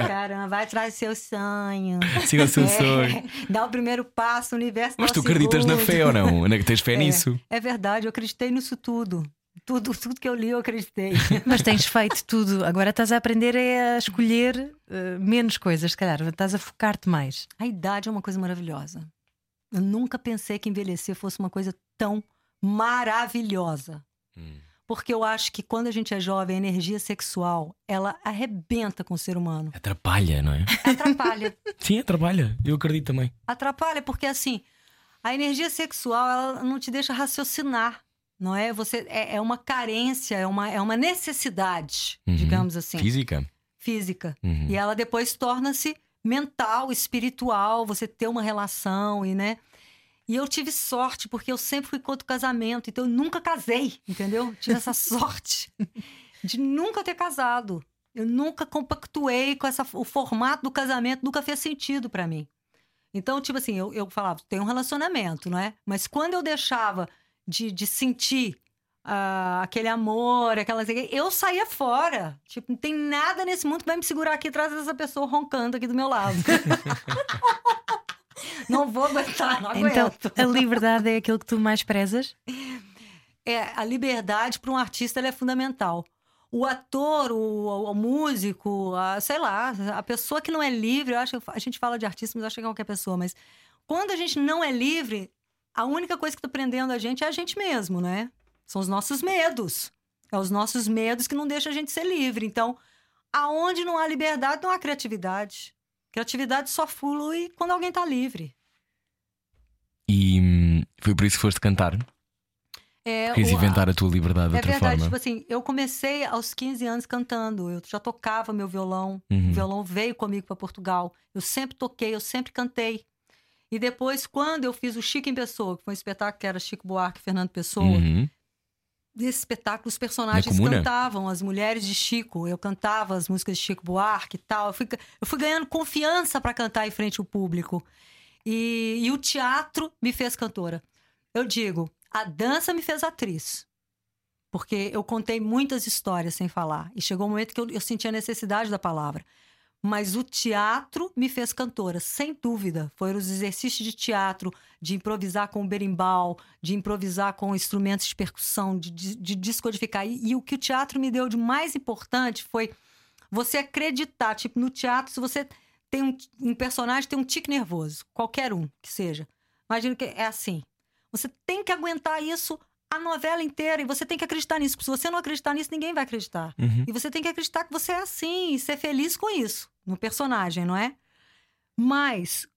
S4: Caramba, vai atrás do seu sonho.
S1: Siga o seu
S4: É,
S1: sonho.
S4: Dá o primeiro passo, o universo
S1: Mas
S4: dá
S1: tu
S4: o
S1: acreditas na fé ou não? Na- Tens fé
S4: É,
S1: nisso?
S4: É verdade, eu acreditei nisso tudo. Tudo, tudo que eu li, eu acreditei.
S2: Mas tens feito tudo. Agora estás a aprender é a escolher eh, menos coisas, se calhar. Estás a focar-te mais.
S4: A idade é uma coisa maravilhosa. Eu nunca pensei que envelhecer fosse uma coisa tão maravilhosa.
S1: Hum.
S4: Porque eu acho que quando a gente é jovem, a energia sexual, ela arrebenta com o ser humano.
S1: Atrapalha, não é?
S4: Atrapalha.
S1: Sim, atrapalha. Eu acredito também.
S4: Atrapalha porque assim, a energia sexual ela não te deixa raciocinar, não é? Você é, é uma carência, é uma, é uma necessidade,
S1: Uhum.
S4: digamos assim,
S1: Física.
S4: física.
S1: Uhum.
S4: E ela depois torna-se mental, espiritual, você ter uma relação e, né? E eu tive sorte, porque eu sempre fui contra o casamento, então eu nunca casei, entendeu? Tive essa sorte de nunca ter casado. Eu nunca compactuei com essa, o formato do casamento, nunca fez sentido pra mim. Então, tipo assim, eu, eu falava, tem um relacionamento, não é? Mas quando eu deixava de, de sentir ah, aquele amor, aquelas. Eu saía fora. Tipo, não tem nada nesse mundo que vai me segurar aqui atrás dessa pessoa roncando aqui do meu lado. não vou aguentar, não
S2: Então,
S4: aguento.
S2: a liberdade é aquilo que tu mais prezas?
S4: É, a liberdade para um artista é fundamental. O ator, o, o músico, a- sei lá, a pessoa que não é livre, eu acho que a gente fala de artista, mas eu acho que é qualquer pessoa, mas quando a gente não é livre, a única coisa que está prendendo a gente é a gente mesmo, né? São os nossos medos. É os nossos medos que não deixam a gente ser livre. Então, aonde não há liberdade, não há criatividade. Criatividade só flui quando alguém está livre.
S1: E hum, foi por isso que foste cantar.
S4: É,
S1: Quis inventar a tua liberdade de
S4: É
S1: outra
S4: verdade,
S1: forma.
S4: tipo assim, eu comecei aos 15 anos cantando, eu já tocava meu violão,
S1: Uhum.
S4: o violão veio comigo para Portugal, eu sempre toquei, eu sempre cantei. E depois, quando eu fiz o Chico em Pessoa, que foi um espetáculo que era Chico Buarque e Fernando Pessoa,
S1: Uhum.
S4: Nesse espetáculo os personagens cantavam, as mulheres de Chico, eu cantava as músicas de Chico Buarque e tal. Eu fui, eu fui ganhando confiança para cantar em frente ao público. E, e o teatro me fez cantora. Eu digo, a dança me fez atriz. Porque eu contei muitas histórias sem falar. E chegou um momento que eu, eu senti a necessidade da palavra. Mas o teatro me fez cantora, sem dúvida. Foram os exercícios de teatro, de improvisar com o berimbau, de improvisar com instrumentos de percussão, de, de- de descodificar. E, e o que o teatro me deu de mais importante foi você acreditar. Tipo, no teatro, se você tem um, um personagem, tem um tique nervoso, qualquer um que seja. Imagina que é assim. Você tem que aguentar isso a novela inteira e você tem que acreditar nisso. Porque se você não acreditar nisso, ninguém vai acreditar.
S1: Uhum.
S4: E você tem que acreditar que você é assim e ser feliz com isso, no personagem, não é? Mas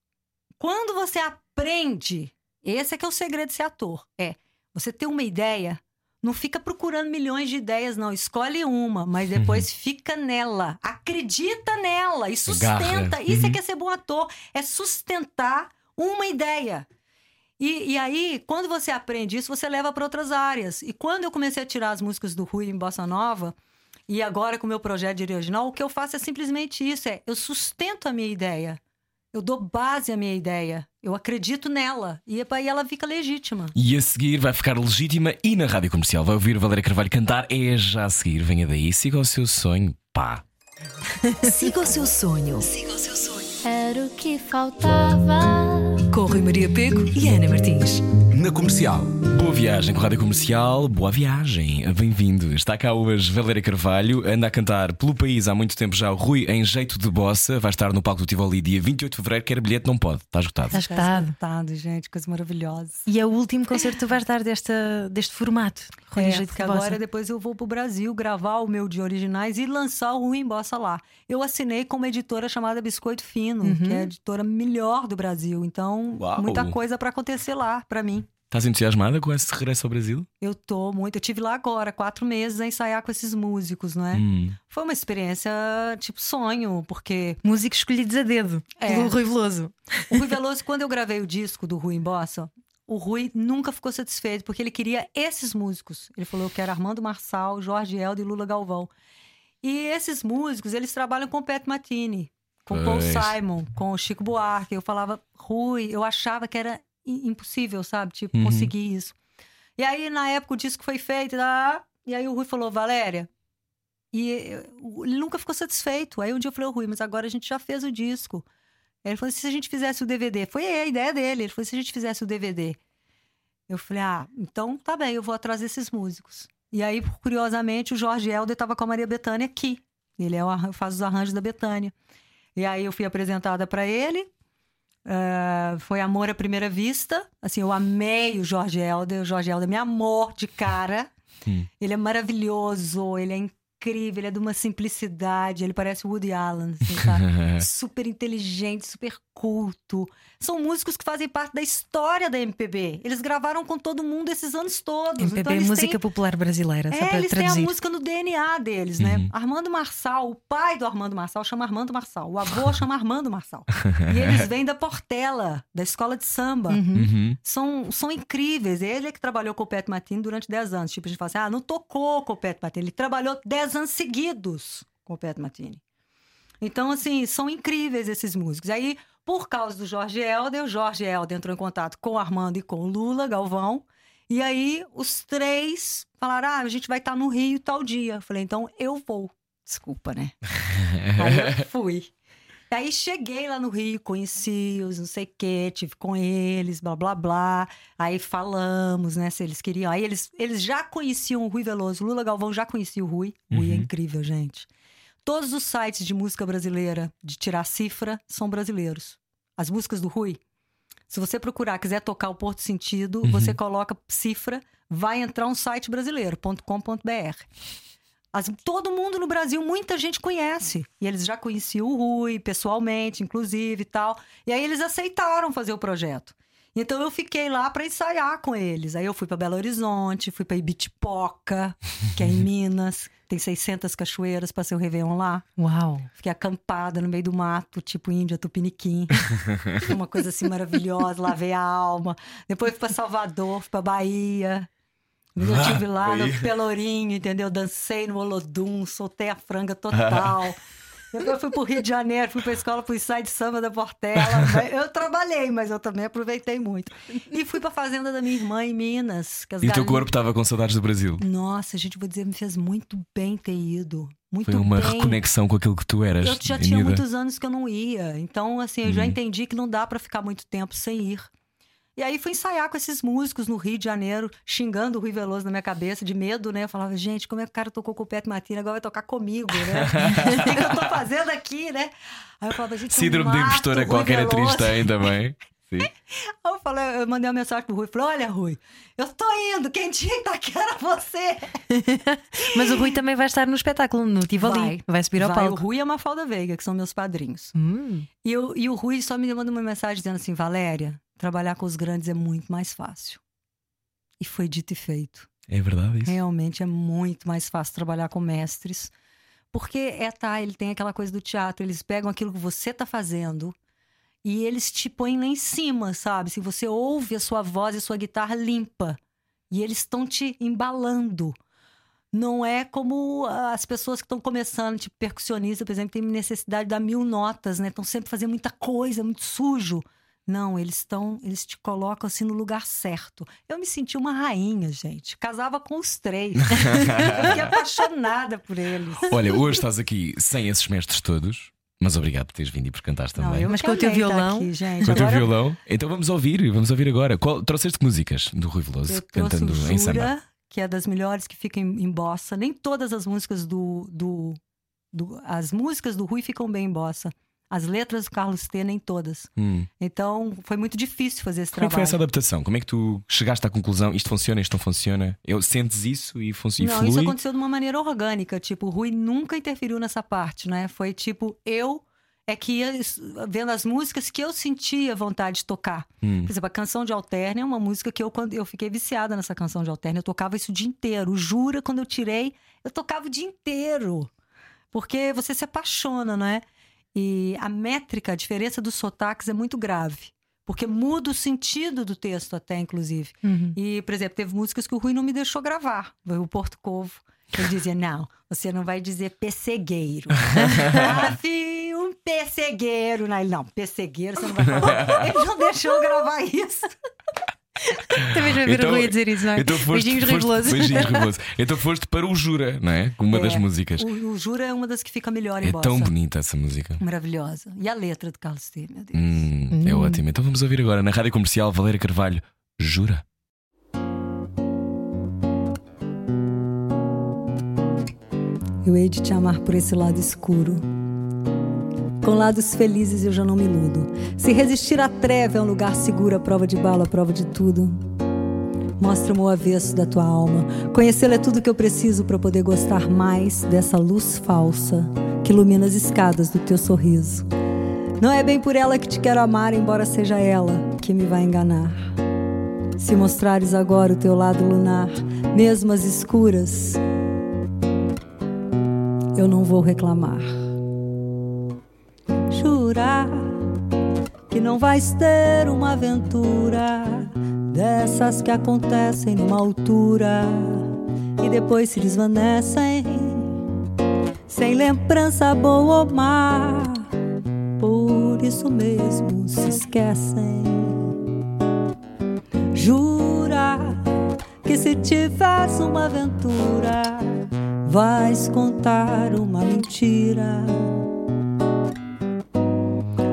S4: quando você aprende, esse é que é o segredo de ser ator, é você ter uma ideia, não fica procurando milhões de ideias, não. Escolhe uma, mas depois fica nela. Acredita nela e sustenta.
S1: Garra.
S4: Isso é
S1: Uhum.
S4: que é ser bom ator, é sustentar uma ideia. E, e aí, quando você aprende isso, você leva para outras áreas. E quando eu comecei a tirar as músicas do Rui em Bossa Nova, e agora com o meu projeto de original, o que eu faço é simplesmente isso: é eu sustento a minha ideia. Eu dou base à minha ideia. Eu acredito nela. E aí ela fica legítima.
S1: E a seguir vai ficar legítima e na rádio comercial vai ouvir Valéria Carvalho cantar. É já a seguir. Venha daí, siga o seu sonho. Pá.
S5: Siga o seu sonho.
S6: Era o que faltava.
S5: Com Rui Maria Pego e Ana Martins.
S3: Na comercial.
S1: Boa viagem com a Rádio Comercial, boa viagem, bem-vindo. Está cá hoje Valéria Carvalho, anda a cantar pelo país há muito tempo já o Rui em jeito de bossa, vai estar no palco do Tivoli dia 28 de fevereiro, quer bilhete, não pode, está esgotado.
S2: Está esgotado.
S4: Esgotado, gente, coisa maravilhosa.
S2: E é o último concerto que tu vais dar desta, deste formato. Rui, em
S4: É,
S2: jeito
S4: porque
S2: de bossa.
S4: agora depois eu vou pro Brasil gravar o meu de originais e lançar o Rui em Bossa lá. Eu assinei com uma editora chamada Biscoito Fino, que é a editora melhor do Brasil. Então,
S1: Uau.
S4: muita coisa para acontecer lá para mim.
S1: Estás entusiasmada com esse regresso ao Brasil?
S4: Eu tô muito. Eu tive lá agora, quatro meses, a ensaiar com esses músicos, não é?
S1: Hum.
S4: Foi uma experiência tipo sonho, porque
S2: Músicos escolhidos a dedo
S4: É.
S2: pelo Rui Veloso.
S4: o Rui Veloso, quando eu gravei o disco do Rui em Bossa, o Rui nunca ficou satisfeito, porque ele queria esses músicos. Ele falou: Eu quero Armando Marçal, Jorge Eldo e Lula Galvão. E esses músicos, eles trabalham com o Pat Matini, com o Paul. Simon, com o Chico Buarque. Eu falava, Rui, eu achava que era impossível, sabe? Tipo,
S1: Uhum.
S4: conseguir isso. E aí, na época, o disco foi feito, e aí o Rui falou, Valéria. E ele nunca ficou satisfeito. Aí um dia eu falei, "Ô, Rui, mas agora a gente já fez o disco. Ele falou, se a gente fizesse o DVD. Foi a ideia dele. Ele falou, se a gente fizesse o DVD. Eu falei, ah, então tá bem, eu vou atrás desses músicos. E aí, curiosamente, o Jorge Helder estava com a Maria Bethânia aqui. Ele é o, faz os arranjos da Bethânia. E aí eu fui apresentada para ele. Ah, foi amor à primeira vista. Assim, eu amei o Jorge Helder. O Jorge Helder me amou de cara.
S1: Hum.
S4: Ele é maravilhoso, ele é incrível, ele é de uma simplicidade. Ele parece o Woody Allen, assim, sabe? super inteligente, super culto. São músicos que fazem parte da história da MPB. Eles gravaram com todo mundo esses anos todos.
S2: MPB
S4: então
S2: é música
S4: têm...
S2: popular brasileira, só
S4: É,
S2: para
S4: eles têm a
S2: traduzir.
S4: música no DNA deles, né?
S1: Uhum.
S4: Armando Marçal, o pai do Armando Marçal chama Armando Marçal, o avô chama Armando Marçal. e eles vêm da Portela, da escola de samba.
S2: Uhum.
S1: Uhum.
S4: São, são incríveis. Ele é que trabalhou com o Pet Matini durante 10 anos. Tipo, a gente fala assim: ah, não tocou com o Pet Matini. Ele trabalhou 10 anos seguidos com o Pet Matini. Então, assim, são incríveis esses músicos. Aí, por causa do Jorge Helder, o Jorge Helder entrou em contato com o Armando e com o Lula Galvão. E aí, os três falaram: ah, a gente vai estar no Rio tal dia. Eu falei: então eu vou. Desculpa, né? aí eu fui. E aí cheguei lá no Rio, conheci-os, não sei o quê, tive com eles, blá blá blá. Aí falamos, né, se eles queriam. Aí eles, eles já conheciam o Rui Veloso, Lula Galvão já conhecia o Rui. O Rui é
S1: Uhum.
S4: incrível, gente. Todos os sites de música brasileira, de tirar cifra, são brasileiros. As músicas do Rui, se você procurar, quiser tocar o Porto Sentido,
S1: Uhum.
S4: você coloca cifra, vai entrar um site brasileiro.com.br. As- todo mundo no Brasil, muita gente conhece. E eles já conheciam o Rui, pessoalmente, inclusive e tal. E aí eles aceitaram fazer o projeto. Então eu fiquei lá para ensaiar com eles. Aí eu fui para Belo Horizonte, fui para Ibitipoca, que é em Minas. Tem 600 cachoeiras, passei o Réveillon lá.
S2: Uau!
S4: Fiquei acampada no meio do mato, tipo Índia Tupiniquim. Foi uma coisa assim maravilhosa, lavei a alma. Depois fui pra Salvador, fui pra Bahia. Eu
S1: Ah,
S4: estive lá
S1: Bahia.
S4: no Pelourinho, entendeu? Dancei no Olodum, soltei a franga total. Depois fui pro Rio de Janeiro, fui pra escola, fui sair de samba da Portela. Eu trabalhei, mas eu também aproveitei muito. E fui pra fazenda da minha irmã em Minas.
S1: E o teu
S4: galinhas-
S1: corpo estava com saudades do Brasil.
S4: Nossa, gente, vou dizer, me fez muito bem ter ido. Muito
S1: Foi uma
S4: bem.
S1: reconexão com aquilo que tu eras.
S4: Eu já tinha muitos anos que eu não ia. Então, assim, eu já
S1: Uhum.
S4: entendi que não dá pra ficar muito tempo sem ir. E aí fui ensaiar com esses músicos no Rio de Janeiro, xingando o Rui Veloso na minha cabeça, de medo, né? Eu falava, gente, como é que o cara tocou com o Pet Martini, agora vai tocar comigo, né? O que, eu tô fazendo aqui, né? Aí eu falava, gente,
S1: Síndrome de
S4: mato
S1: impostora
S4: o Rui
S1: qualquer atriz tem também. Sim.
S4: Aí eu, falei, eu mandei uma mensagem pro Rui, falei, olha, Rui, eu tô indo, quem tinha que tá aqui era você.
S2: Mas o Rui também vai estar no espetáculo, no Tivoli. Vai, subir ao
S4: Vai,
S2: palco.
S4: O Rui e a Mafalda Veiga, que são meus padrinhos.
S2: Hum.
S4: E, eu- e o Rui só me mandou uma mensagem dizendo assim: Valéria, trabalhar com os grandes é muito mais fácil. E foi dito e feito.
S1: É verdade isso.
S4: Realmente é muito mais fácil trabalhar com mestres. Porque é, tá, ele tem aquela coisa do teatro, eles pegam aquilo que você tá fazendo e eles te põem lá em cima, sabe? Se você ouve a sua voz e a sua guitarra limpa e eles estão te embalando. Não é como as pessoas que estão começando, tipo percussionista, por exemplo, tem necessidade de dar mil notas, né? Estão sempre fazendo muita coisa, muito sujo. Não, eles estão, eles te colocam assim no lugar certo. Eu me senti uma rainha, gente. Casava com os três. Eu fiquei apaixonada por eles.
S1: Olha, hoje estás aqui sem esses mestres todos, mas obrigado por teres vindo e por cantares
S4: Não,
S1: também.
S4: eu
S2: Mas
S4: que
S2: com o teu
S4: estar
S2: violão?
S4: aqui, gente.
S1: Com o teu
S4: Agora
S1: violão. Então vamos ouvir, vamos ouvir agora. Qual, trouxeste músicas do Rui Veloso
S4: Eu
S1: cantando
S4: o
S1: em samba?
S4: Jura, que é das melhores que fica em, em bossa. Nem todas as músicas do, do, do- As músicas do Rui ficam bem em bossa. As letras do Carlos T, nem todas.
S1: Hum.
S4: Então, foi muito difícil fazer esse
S1: Como é que
S4: trabalho.
S1: foi essa adaptação? Como é que tu chegaste à conclusão? Isto funciona, isto não funciona? Eu, sentes isso e, fun e
S4: Não,
S1: flui?
S4: isso aconteceu de uma maneira orgânica. Tipo, o Rui nunca interferiu nessa parte, né? Foi tipo, eu é que ia vendo as músicas que eu sentia vontade de tocar.
S1: Hum.
S4: Por exemplo, a canção de Alterna é uma música que eu, quando eu fiquei viciada nessa canção de Alterna, eu tocava isso o dia inteiro. Jura, quando eu tirei, eu tocava o dia inteiro. Porque você se apaixona, não é? E a métrica, a diferença dos sotaques é muito grave. Porque muda o sentido do texto, até, inclusive.
S2: Uhum.
S4: E, por exemplo, teve músicas que o Rui não me deixou gravar. Foi o Porto Covo. Ele dizia: não, você não vai dizer pessegueiro. ah, filho, um pessegueiro. Não, ele, não, pessegueiro você não vai falar. Ele não deixou gravar isso.
S2: Também já viram
S1: Então-
S2: o Rui dizer isso, não é?
S1: Então foste,
S2: Beijinhos ribulosos.
S1: beijinhos ribulosos. Então foste para o Jura, não é? Uma das
S4: É,
S1: músicas.
S4: O, o Jura é uma das que fica melhor em
S1: É
S4: bossa.
S1: tão bonita essa música.
S4: Maravilhosa. E a letra do Carlos T, meu Deus.
S1: Hum, É ótimo. Então vamos ouvir agora na rádio comercial Valéria Carvalho. Jura?
S4: Eu hei de te amar por esse lado escuro. Com lados felizes eu já não me iludo. Se resistir à treva é um lugar seguro, a prova de bala, a prova de tudo. Mostra-me o avesso da tua alma. Conhecê-la é tudo que eu preciso para poder gostar mais dessa luz falsa que ilumina as escadas do teu sorriso. Não é bem por ela que te quero amar, embora seja ela que me vai enganar. Se mostrares agora o teu lado lunar, mesmo as escuras, eu não vou reclamar. Jurar que não vais ter uma aventura dessas que acontecem numa altura e depois se desvanecem sem lembrança boa ou má. Por isso mesmo se esquecem. Jura que se tivesse uma aventura, vais contar uma mentira.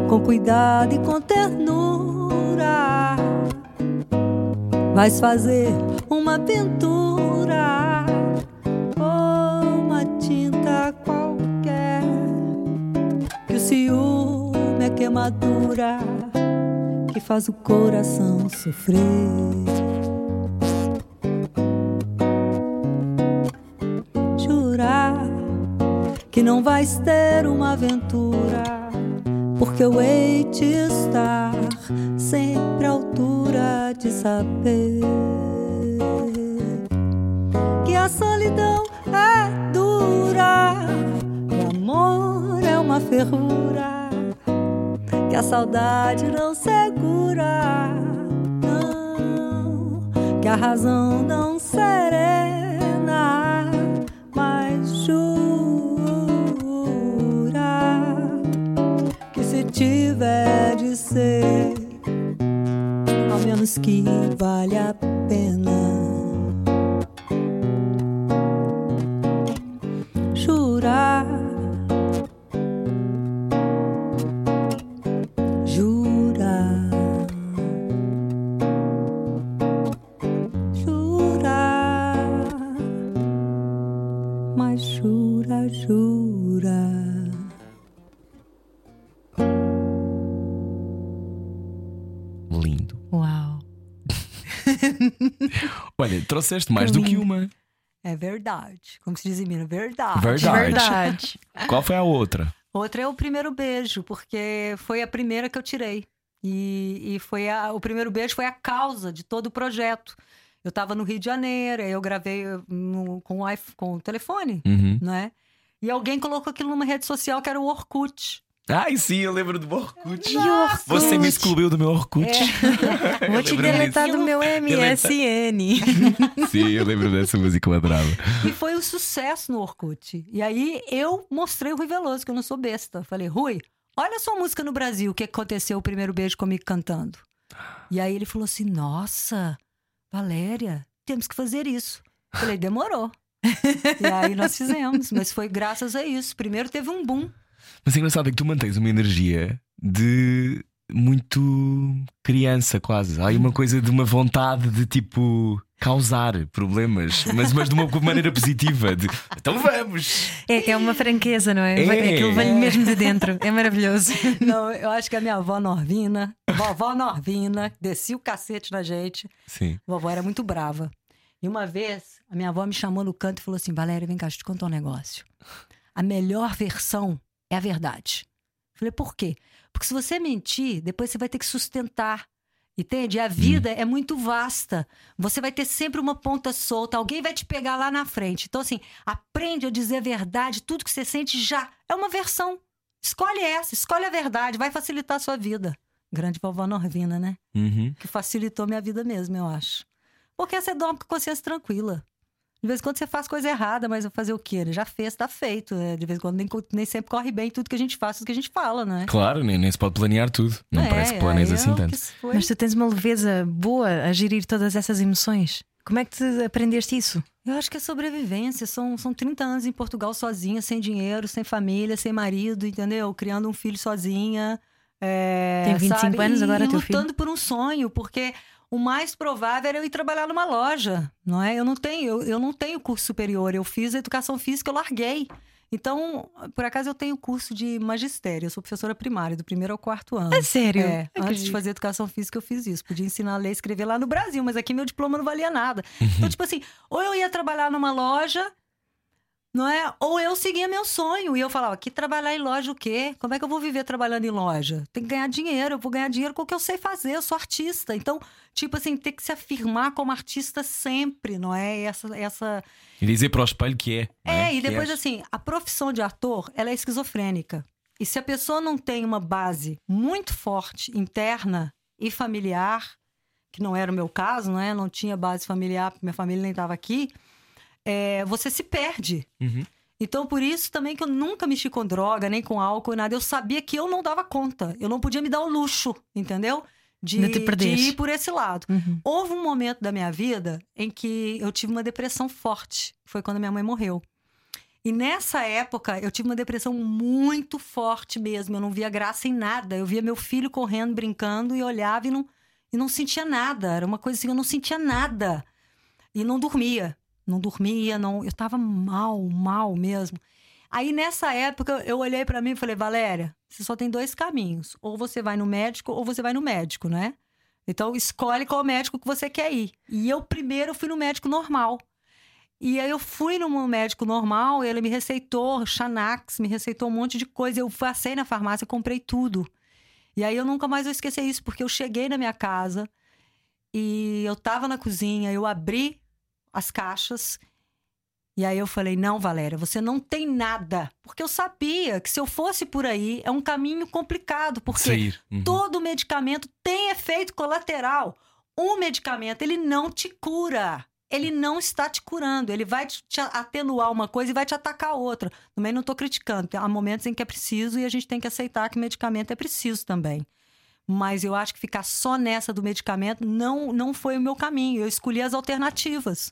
S4: Com cuidado e com ternura, vais fazer uma pintura ou uma tinta qualquer. Que o ciúme é queimadura que faz o coração sofrer. Jurar que não vais ter uma aventura, porque eu hei de estar sempre à altura de saber que a solidão é dura, o amor é uma fervura que a saudade não segura, não, que a razão não serena, tiver de ser, ao menos que vale a pena.
S1: Trouxeste mais do que uma.
S4: É verdade, como se diz em Minas, verdade.
S1: Verdade.
S2: Verdade.
S1: Qual foi a outra?
S4: Outra é o primeiro beijo, porque foi a primeira que eu tirei. E, e foi a- o primeiro beijo foi a causa de todo o projeto. Eu estava no Rio de Janeiro, aí eu gravei no- com, o iPhone- com o telefone,
S1: Uhum.
S4: não é? E alguém colocou aquilo numa rede social que era o Orkut.
S1: Ai, sim, eu lembro do meu Orkut. Você me excluiu do meu Orkut.
S2: Vou te deletar
S1: disso.
S2: do meu MSN.
S1: Sim, eu lembro dessa música, eu adorava.
S4: E foi um sucesso no Orkut. E aí eu mostrei o Rui Veloso, que eu não sou besta. Falei, Rui, olha a sua música no Brasil, o que aconteceu o primeiro beijo comigo cantando. E aí ele falou assim: Nossa, Valéria, temos que fazer isso. Falei, demorou. e aí nós fizemos, mas foi graças a isso. Primeiro teve um boom.
S1: Mas é engraçado é que tu mantens uma energia de muito criança, quase. Há aí uma coisa de uma vontade de tipo causar problemas, mas, mas de uma maneira positiva. De, então vamos!
S2: É, é uma franqueza, não é?
S1: É.
S2: Aquilo vem mesmo de dentro. É maravilhoso.
S4: Não, eu acho que a minha avó Norvina, vovó Norvina, descia o cacete na gente.
S1: Sim.
S4: Vovó era muito brava. E uma vez, a minha avó me chamou no canto e falou assim: Valéria, vem cá, deixa eu te contar um negócio. A melhor versão é a verdade. Falei, por quê? Porque se você mentir, depois você vai ter que sustentar. Entende? A vida é muito vasta. Você vai ter sempre uma ponta solta. Alguém vai te pegar lá na frente. Então, assim, aprende a dizer a verdade. Tudo que você sente já é uma versão. Escolhe essa, escolhe a verdade. Vai facilitar a sua vida. Grande vovó Norvina, né?
S1: Uhum.
S4: Que facilitou minha vida mesmo, eu acho. Porque você dorme com a consciência tranquila. De vez em quando você faz coisa errada, mas vai fazer o quê? Ele já fez, tá feito. né? De vez em quando nem, nem sempre corre bem tudo que a gente faz, tudo que a gente fala, né?
S1: Claro, nem, nem se pode planear tudo. Não
S4: É,
S1: parece que planeias
S4: aí
S1: assim
S4: é o
S1: tanto.
S2: Mas tu tens uma leveza boa a gerir todas essas emoções. Como é que te aprendeste isso?
S4: Eu acho que é sobrevivência. São, são 30 anos em Portugal sozinha, sem dinheiro, sem família, sem marido, entendeu? Criando um filho sozinha. é,
S2: Tem 25
S4: sabe?
S2: anos agora,
S4: e
S2: teu filho?
S4: lutando por um sonho, porque o mais provável era eu ir trabalhar numa loja, não é? Eu não tenho, eu, eu não tenho curso superior. Eu fiz educação física, eu larguei. Então, por acaso, eu tenho curso de magistério. Eu sou professora primária, do primeiro ao quarto ano.
S2: É sério?
S4: É, antes de fazer educação física, eu fiz isso. Podia ensinar a ler e escrever lá no Brasil, mas aqui meu diploma não valia nada. Então, tipo assim, ou eu ia trabalhar numa loja, não é? Ou eu seguia meu sonho. E eu falava, que trabalhar em loja o quê? Como é que eu vou viver trabalhando em loja? Tem que ganhar dinheiro, eu vou ganhar dinheiro com o que eu sei fazer, eu sou artista. Então, tipo assim, tem que se afirmar como artista sempre, não é? Essa, essa
S1: E dizer para o espelho que é. não
S4: é, e
S1: Que
S4: depois
S1: és.
S4: assim, a profissão de ator, ela é esquizofrênica. E se a pessoa não tem uma base muito forte, interna e familiar, que não era o meu caso, né? Não tinha base familiar, porque minha família nem estava aqui, é, você se perde.
S1: Uhum.
S4: Então, por isso também que eu nunca mexi com droga, nem com álcool, nada. Eu sabia que eu não dava conta. Eu não podia me dar o luxo, entendeu? De,
S2: De
S4: ir por esse lado.
S2: Uhum.
S4: Houve um momento da minha vida em que eu tive uma depressão forte. Foi quando minha mãe morreu. E nessa época, eu tive uma depressão muito forte mesmo. Eu não via graça em nada. Eu via meu filho correndo, brincando, e olhava e não, e não sentia nada. Era uma coisa assim, eu não sentia nada. E não dormia. Não dormia, não. Eu tava mal, mal mesmo. Aí nessa época, eu olhei pra mim e falei, Valéria, você só tem dois caminhos. Ou você vai no médico, ou você vai no médico, né? Então, escolhe qual médico que você quer ir. E eu primeiro fui no médico normal. E aí eu fui no médico normal, ele me receitou Xanax, me receitou um monte de coisa. Eu passei na farmácia, comprei tudo. E aí eu nunca mais vou esquecer isso, porque eu cheguei na minha casa e eu tava na cozinha, eu abri as caixas e aí eu falei: "Não, Valéria, você não tem nada". Porque eu sabia que se eu fosse por aí é um caminho complicado, porque.
S1: Uhum.
S4: Todo medicamento tem efeito colateral. Um medicamento, ele não te cura. Ele não está te curando. Ele vai te te atenuar uma coisa e vai te atacar outra. Também não estou criticando. Há momentos em que é preciso e a gente tem que aceitar que medicamento é preciso também. Mas eu acho que ficar só nessa do medicamento não, não foi o meu caminho. Eu escolhi as alternativas.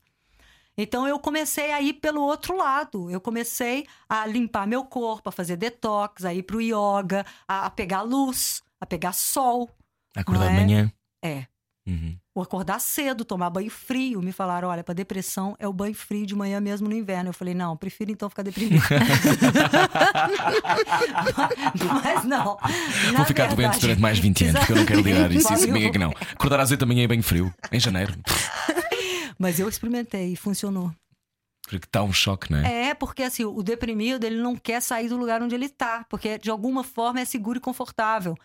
S4: Então eu comecei a ir pelo outro lado. Eu comecei a limpar meu corpo, a fazer detox, a ir pro yoga, a, a pegar luz, a pegar sol.
S1: Acordar
S4: não
S1: de
S4: é?
S1: manhã.
S4: É.
S1: Uhum.
S4: Ou acordar cedo, tomar banho frio. Me falaram, olha, para depressão é o banho frio de manhã mesmo no inverno. Eu falei, não, prefiro então ficar deprimida. Mas não.
S1: Vou ficar doente durante mais 20 anos, porque eu não quero lidar isso. Isso comigo é que não. Acordar às 8 da manhã é bem frio, em janeiro.
S4: Mas eu experimentei e funcionou.
S1: Porque está um choque, não é?
S4: É, porque assim, o deprimido, ele não quer sair do lugar onde ele tá, porque de alguma forma é seguro e confortável.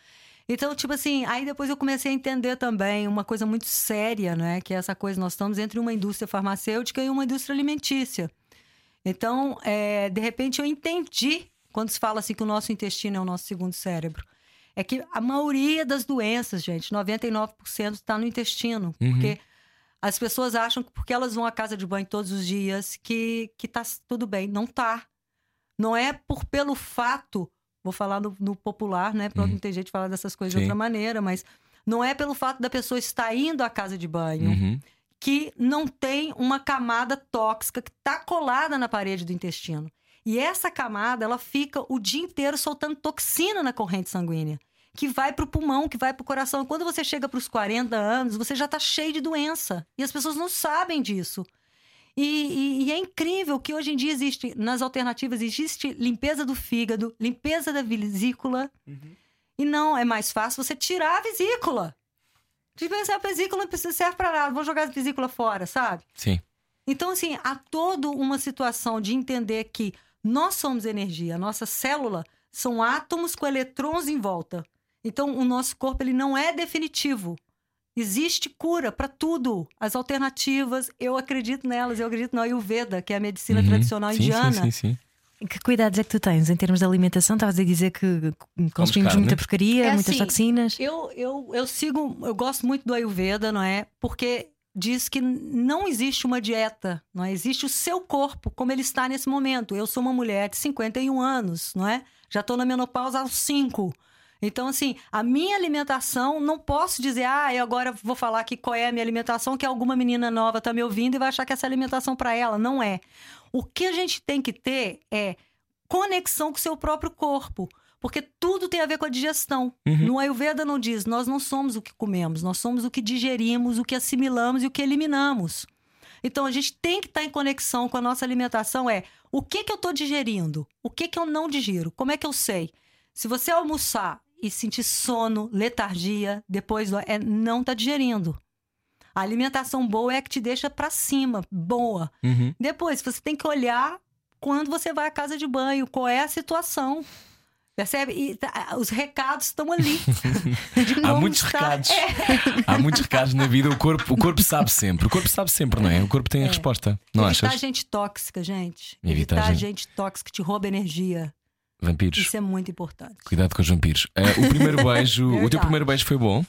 S4: Então, tipo assim, aí depois eu comecei a entender também uma coisa muito séria, né? Que é essa coisa, nós estamos entre uma indústria farmacêutica e uma indústria alimentícia. Então, é, de repente eu entendi, quando se fala assim que o nosso intestino é o nosso segundo cérebro, é que a maioria das doenças, gente, 99% está no intestino.
S1: Uhum.
S4: Porque as pessoas acham que porque elas vão à casa de banho todos os dias que, que tá tudo bem. Não tá. Não é por pelo fato, vou falar no, no popular, né? Porque não tem jeito de falar dessas coisas
S1: Sim.
S4: de outra maneira, mas não é pelo fato da pessoa estar indo à casa de banho
S1: Uhum.
S4: que não tem uma camada tóxica que está colada na parede do intestino. E essa camada, ela fica o dia inteiro soltando toxina na corrente sanguínea, que vai para o pulmão, que vai para o coração. Quando você chega para os 40 anos, você já está cheio de doença. E as pessoas não sabem disso. E, e- e é incrível que hoje em dia existe, nas alternativas, existe limpeza do fígado, limpeza da vesícula. E não, é mais fácil você tirar a vesícula. Tipo, essa vesícula não precisa- serve para nada, vou jogar a vesícula fora, sabe?
S1: Sim.
S4: Então, assim, há toda uma situação de entender que nós somos energia, a nossa célula são átomos com elétrons em volta. Então, o nosso corpo ele não é definitivo. Existe cura para tudo. As alternativas, eu acredito nelas. Eu acredito na Ayurveda, que é a medicina
S1: Uhum.
S4: tradicional
S1: sim,
S4: indiana.
S1: Sim, sim, sim.
S2: Que cuidados é que tu tens em termos de alimentação? Estavas a dizer que consumimos
S1: carne?
S2: muita porcaria,
S4: É
S2: muitas
S4: assim,
S2: toxinas.
S4: Eu, eu, eu sigo, eu gosto muito do Ayurveda, não é? Porque diz que não existe uma dieta, não é? Existe o seu corpo, como ele está nesse momento. Eu sou uma mulher de 51 anos, não é? Já estou na menopausa aos 5. Então, assim, a minha alimentação, não posso dizer, ah, eu agora vou falar aqui qual é a minha alimentação, que alguma menina nova está me ouvindo e vai achar que essa é alimentação para ela. Não é. O que a gente tem que ter é conexão com o seu próprio corpo. Porque tudo tem a ver com a digestão.
S1: Uhum.
S4: No Ayurveda não diz, nós não somos o que comemos, nós somos o que digerimos, o que assimilamos e o que eliminamos. Então a gente tem que estar em conexão com a nossa alimentação. É o que, que eu estou digerindo? O que, que eu não digiro? Como é que eu sei? Se você almoçar e sentir sono, letargia, depois é, não está digerindo. A alimentação boa é a que te deixa para cima, boa.
S1: Uhum.
S4: Depois, você tem que olhar quando você vai à casa de banho, qual é a situação. Percebe? E tá- os recados estão ali.
S1: Há muitos
S4: está-
S1: recados.
S4: É.
S1: Há muitos recados na vida. O corpo, o corpo sabe sempre. O corpo sabe sempre, não é? O corpo tem a resposta. Não
S4: Evitar
S1: achas?
S4: gente tóxica, gente.
S1: Evitar
S4: Evitar,
S1: gente-
S4: gente... tóxica que te rouba energia.
S1: Vampiros.
S4: Isso é muito importante.
S1: Cuidado com os vampiros. Ah, o primeiro beijo. o teu primeiro beijo foi bom?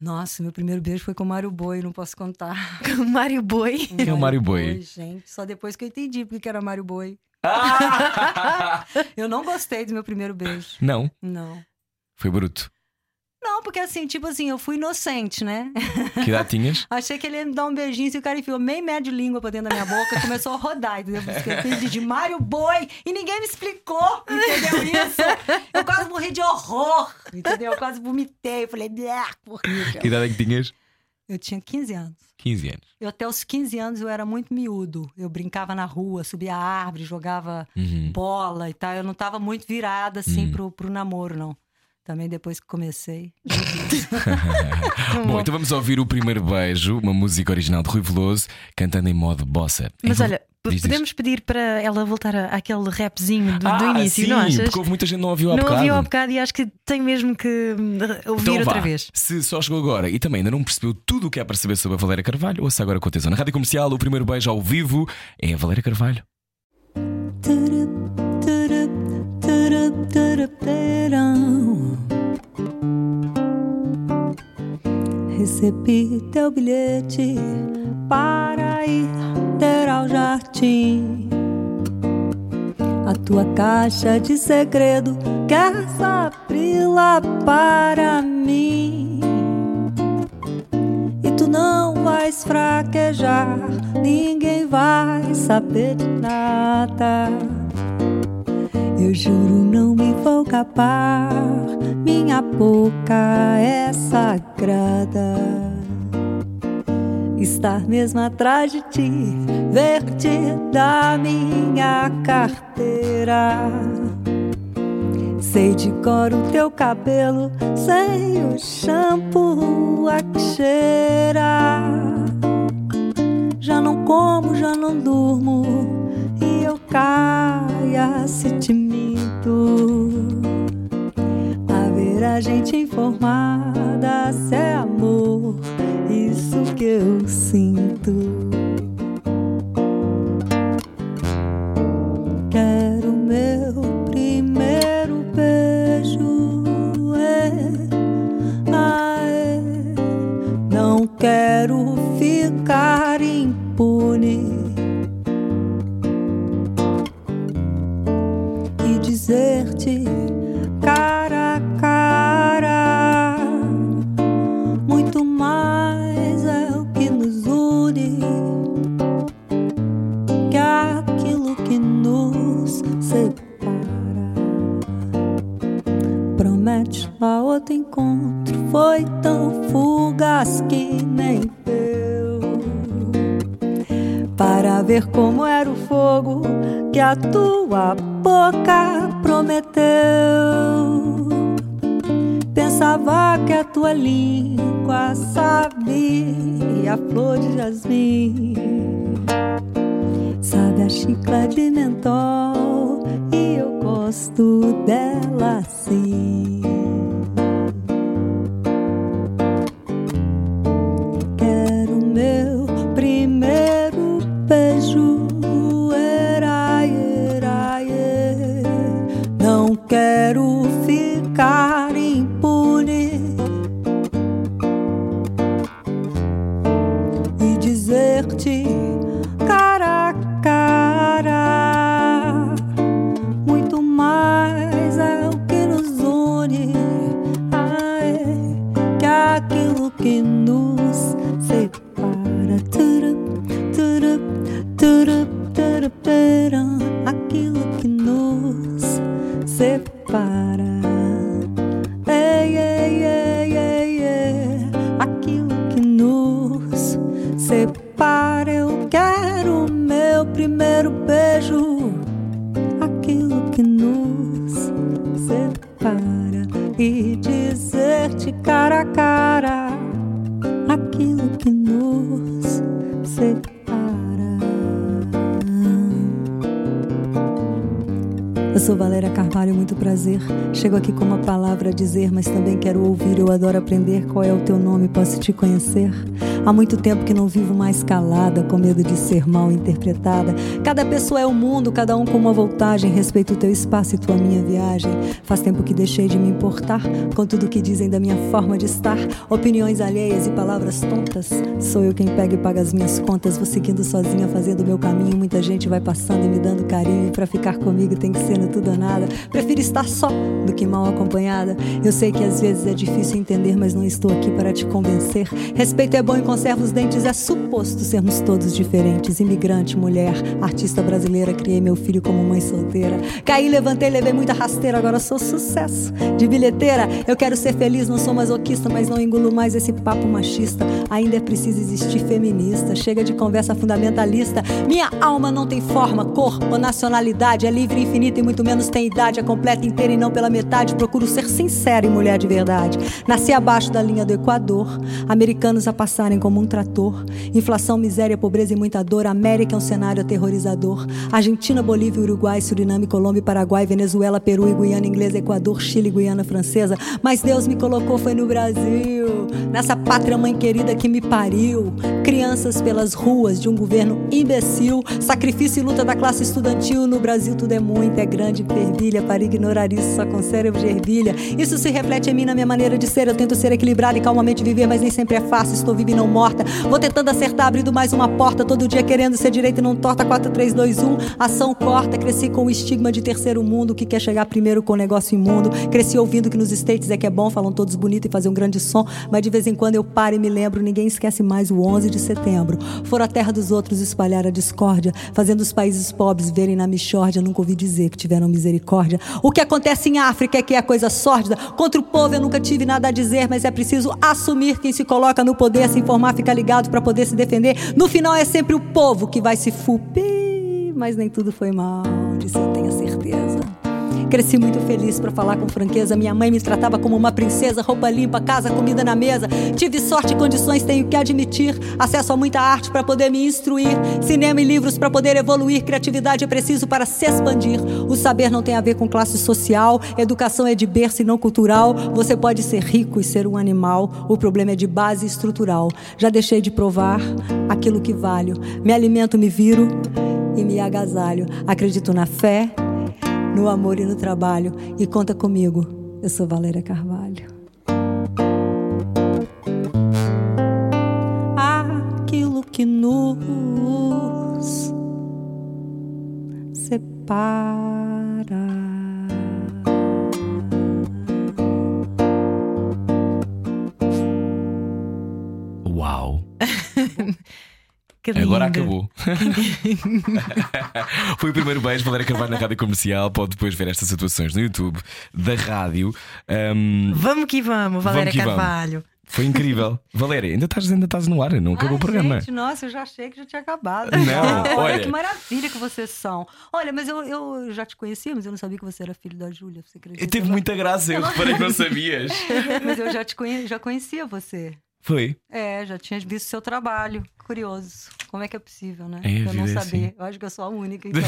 S4: Nossa, meu primeiro beijo foi com o Mário Boi, não posso contar.
S2: Mário Boi.
S1: Quem é o Mário Boi?
S4: Gente, só depois que eu entendi porque que era Mário Boi.
S1: Ah!
S4: Eu não gostei do meu primeiro beijo.
S1: Não,
S4: Não.
S1: foi bruto.
S4: Não, porque assim, tipo assim, eu fui inocente, né?
S1: Que idade tinhas?
S4: Achei que ele ia me dar um beijinho e o cara enfiou meio de língua pra dentro da minha boca e começou a rodar, entendeu? Eu entendi de Mário Boi e ninguém me explicou, entendeu isso? Eu quase morri de horror, entendeu? Eu quase vomitei, falei, "Blá,
S1: Que
S4: horrível.
S1: idade é que tinhas?
S4: Eu tinha 15 anos.
S1: 15 anos.
S4: Eu até os 15 anos eu era muito miúdo. Eu brincava na rua, subia a árvore, jogava
S1: Uhum.
S4: bola e tal. Eu não tava muito virada assim pro, pro namoro, não. Também depois que comecei.
S1: Bom, então vamos ouvir o primeiro beijo, uma música original de Rui Veloso, cantando em modo bossa.
S2: Mas olha,
S1: Diz, diz.
S2: podemos pedir para ela voltar a- àquele rapzinho do, do
S1: Ah,
S2: início,
S1: sim,
S2: não achas?
S1: Porque houve muita gente não ouviu há
S2: Não
S1: bocado.
S2: ouvi ao bocado e acho que tem mesmo que hum, ouvir
S1: Então
S2: outra
S1: vá.
S2: vez.
S1: Se só chegou agora e também ainda não percebeu tudo o que há para saber sobre a Valéria Carvalho, ouça agora com atenção. Na Rádio Comercial, o primeiro beijo ao vivo é a Valéria Carvalho.
S4: Recebi teu bilhete para ir ter ao jardim. A tua caixa de segredo queres abri-la para mim. E tu não vais fraquejar, ninguém vai saber de nada. Eu juro não me vou capar, minha boca é sagrada. Estar mesmo atrás de ti, ver-te da minha carteira. Sei de cor o teu cabelo, sei o shampoo a que cheira. Já não como, já não durmo, eu caia se te minto. Haver a gente informada se é amor, isso que eu sinto. Quero meu primeiro beijo, é. não quero ficar Lá outro encontro, foi tão fugaz que nem deu para ver como era o fogo que a tua boca prometeu. Pensava que a tua língua sabia a flor de jasmim, sabe a chicla de mentol e eu gosto dela sim. Meu primeiro beijo. Era, era, era. Não quero ficar Chego aqui com uma palavra a dizer, mas também quero ouvir. Eu adoro aprender. Qual é o teu nome? Posso te conhecer? Há muito tempo que não vivo mais calada, com medo de ser mal interpretada. Cada pessoa é o mundo, cada um com uma voltagem. Respeito o teu espaço e tua minha viagem. Faz tempo que deixei de me importar com tudo que dizem da minha forma de estar. Opiniões alheias e palavras tontas. Sou eu quem pega e paga as minhas contas. Vou seguindo sozinha, fazendo meu caminho. Muita gente vai passando e me dando carinho. Pra ficar comigo tem que ser no tudo ou nada. Prefiro estar só do que mal acompanhada. Eu sei que às vezes é difícil entender, mas não estou aqui para te convencer. Respeito é bom e conserva os dentes. É suposto sermos todos diferentes. Imigrante, mulher, artista brasileira. Criei meu filho como mãe solteira. Caí, levantei, levei muita rasteira. Agora sou sucesso de bilheteira. Eu quero ser feliz, não sou masoquista, mas não engulo mais esse papo machista. Ainda é preciso existir feminista. Chega de conversa fundamentalista. Minha alma não tem forma, cor ou nacionalidade. É livre, infinita e muito menos tem idade. É completa, inteira e não pela metade. Procuro ser sincera e mulher de verdade. Nasci abaixo da linha do Equador. Americanos a passarem como um trator. Inflação, miséria, pobreza e muita dor. América é um cenário aterrorizador. Argentina, Bolívia, Uruguai, Suriname, Colômbia, Paraguai, Venezuela, Peru e Guiana Inglesa, Equador, Chile, Guiana Francesa. Mas Deus me colocou foi no Brasil. Nessa pátria mãe querida que me pariu. Crianças pelas ruas de um governo imbecil. Sacrifício e luta da classe estudantil. No Brasil tudo é muito, é grande, fervilha. Para ignorar isso, só com cérebro de ervilha. Isso se reflete em mim, na minha maneira de ser. Eu tento ser equilibrada e calmamente viver, mas nem sempre é fácil. Estou viva e não morta. Vou tentando acertar, abrindo mais uma porta. Todo dia querendo ser direito e não torta. 4, 3, 2, 1. Ação corta. Cresci com o estigma de terceiro mundo, que quer chegar primeiro com negócio imundo. Cresci ouvindo que nos States é que é bom, falam todos bonito e fazer um grande som. Mas de vez em quando eu paro e me lembro, ninguém esquece mais o 11 de setembro. Foram a terra dos outros espalhar a discórdia, fazendo os países pobres verem na michórdia. Nunca ouvi dizer que tiveram misericórdia. O que acontece em África é que é coisa sórdida. Contra o povo eu nunca tive nada a dizer, mas é preciso assumir quem se coloca no poder, se informar, ficar ligado para poder se defender. No final é sempre o povo que vai se fupir, mas nem tudo foi mal, disso eu tenho certeza. Cresci muito feliz para falar com franqueza. Minha mãe me tratava como uma princesa, roupa limpa, casa, comida na mesa. Tive sorte e condições, tenho que admitir. Acesso a muita arte para poder me instruir. Cinema e livros para poder evoluir. Criatividade é preciso para se expandir. O saber não tem a ver com classe social. Educação é de berço e não cultural. Você pode ser rico e ser um animal. O problema é de base estrutural. Já deixei de provar aquilo que valho. Me alimento, me viro e me agasalho. Acredito na fé no amor e no trabalho. E conta comigo. Eu sou Valéria Carvalho. Aquilo que nos separa.
S1: Uau!
S2: Que lindo.
S1: Agora acabou. Foi o primeiro beijo. Valéria Carvalho na rádio comercial. Pode depois ver estas situações no YouTube da rádio. Ahm,
S2: Vamos que vamos, Valéria
S1: que vamos.
S2: Carvalho.
S1: foi incrível. Valéria, ainda estás, ainda estás no ar, não acabou
S4: Ai,
S1: o programa.
S4: Gente, nossa, eu já achei que já tinha acabado.
S1: Não,
S4: olha,
S1: olha.
S4: que maravilha que vocês são. Olha, mas eu, eu já te conhecia, mas eu não sabia que você era filho da Júlia. Você acredita?
S1: Teve muita graça, eu reparei que não sabias.
S4: Mas eu já te conhe... já conhecia você.
S1: Foi.
S4: É, já tinha visto seu trabalho. Curioso. Como é que é possível, né?
S1: É,
S4: eu não
S1: é
S4: saber.
S1: assim.
S4: Eu acho que eu sou a única, então.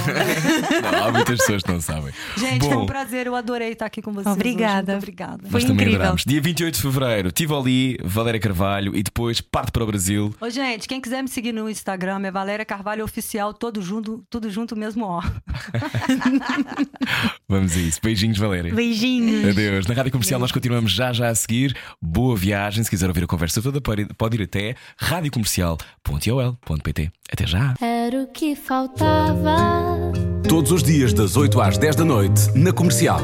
S1: não, há muitas pessoas que não sabem.
S4: Gente,
S1: Bom,
S4: foi um prazer. Eu adorei estar aqui com vocês. hoje.
S2: Obrigada.
S4: Muito obrigada.
S2: Foi
S1: nós também
S2: incrível.
S1: adoramos. Dia 28 de fevereiro, Tivoli, Valéria Carvalho e depois parte para o Brasil.
S4: Ô, gente, quem quiser me seguir no Instagram é Valéria Carvalho Oficial, todo junto, tudo junto mesmo, ó.
S1: Vamos a isso. Beijinhos, Valéria.
S2: Beijinhos.
S1: Adeus. Na rádio comercial nós continuamos já já a seguir. Boa viagem. Se quiser ouvir a conversa toda, pode pode ir até radiocomercial.ol.pt. Até já.
S6: Era o que faltava.
S3: Todos os dias das 8 às 10 da noite na Comercial.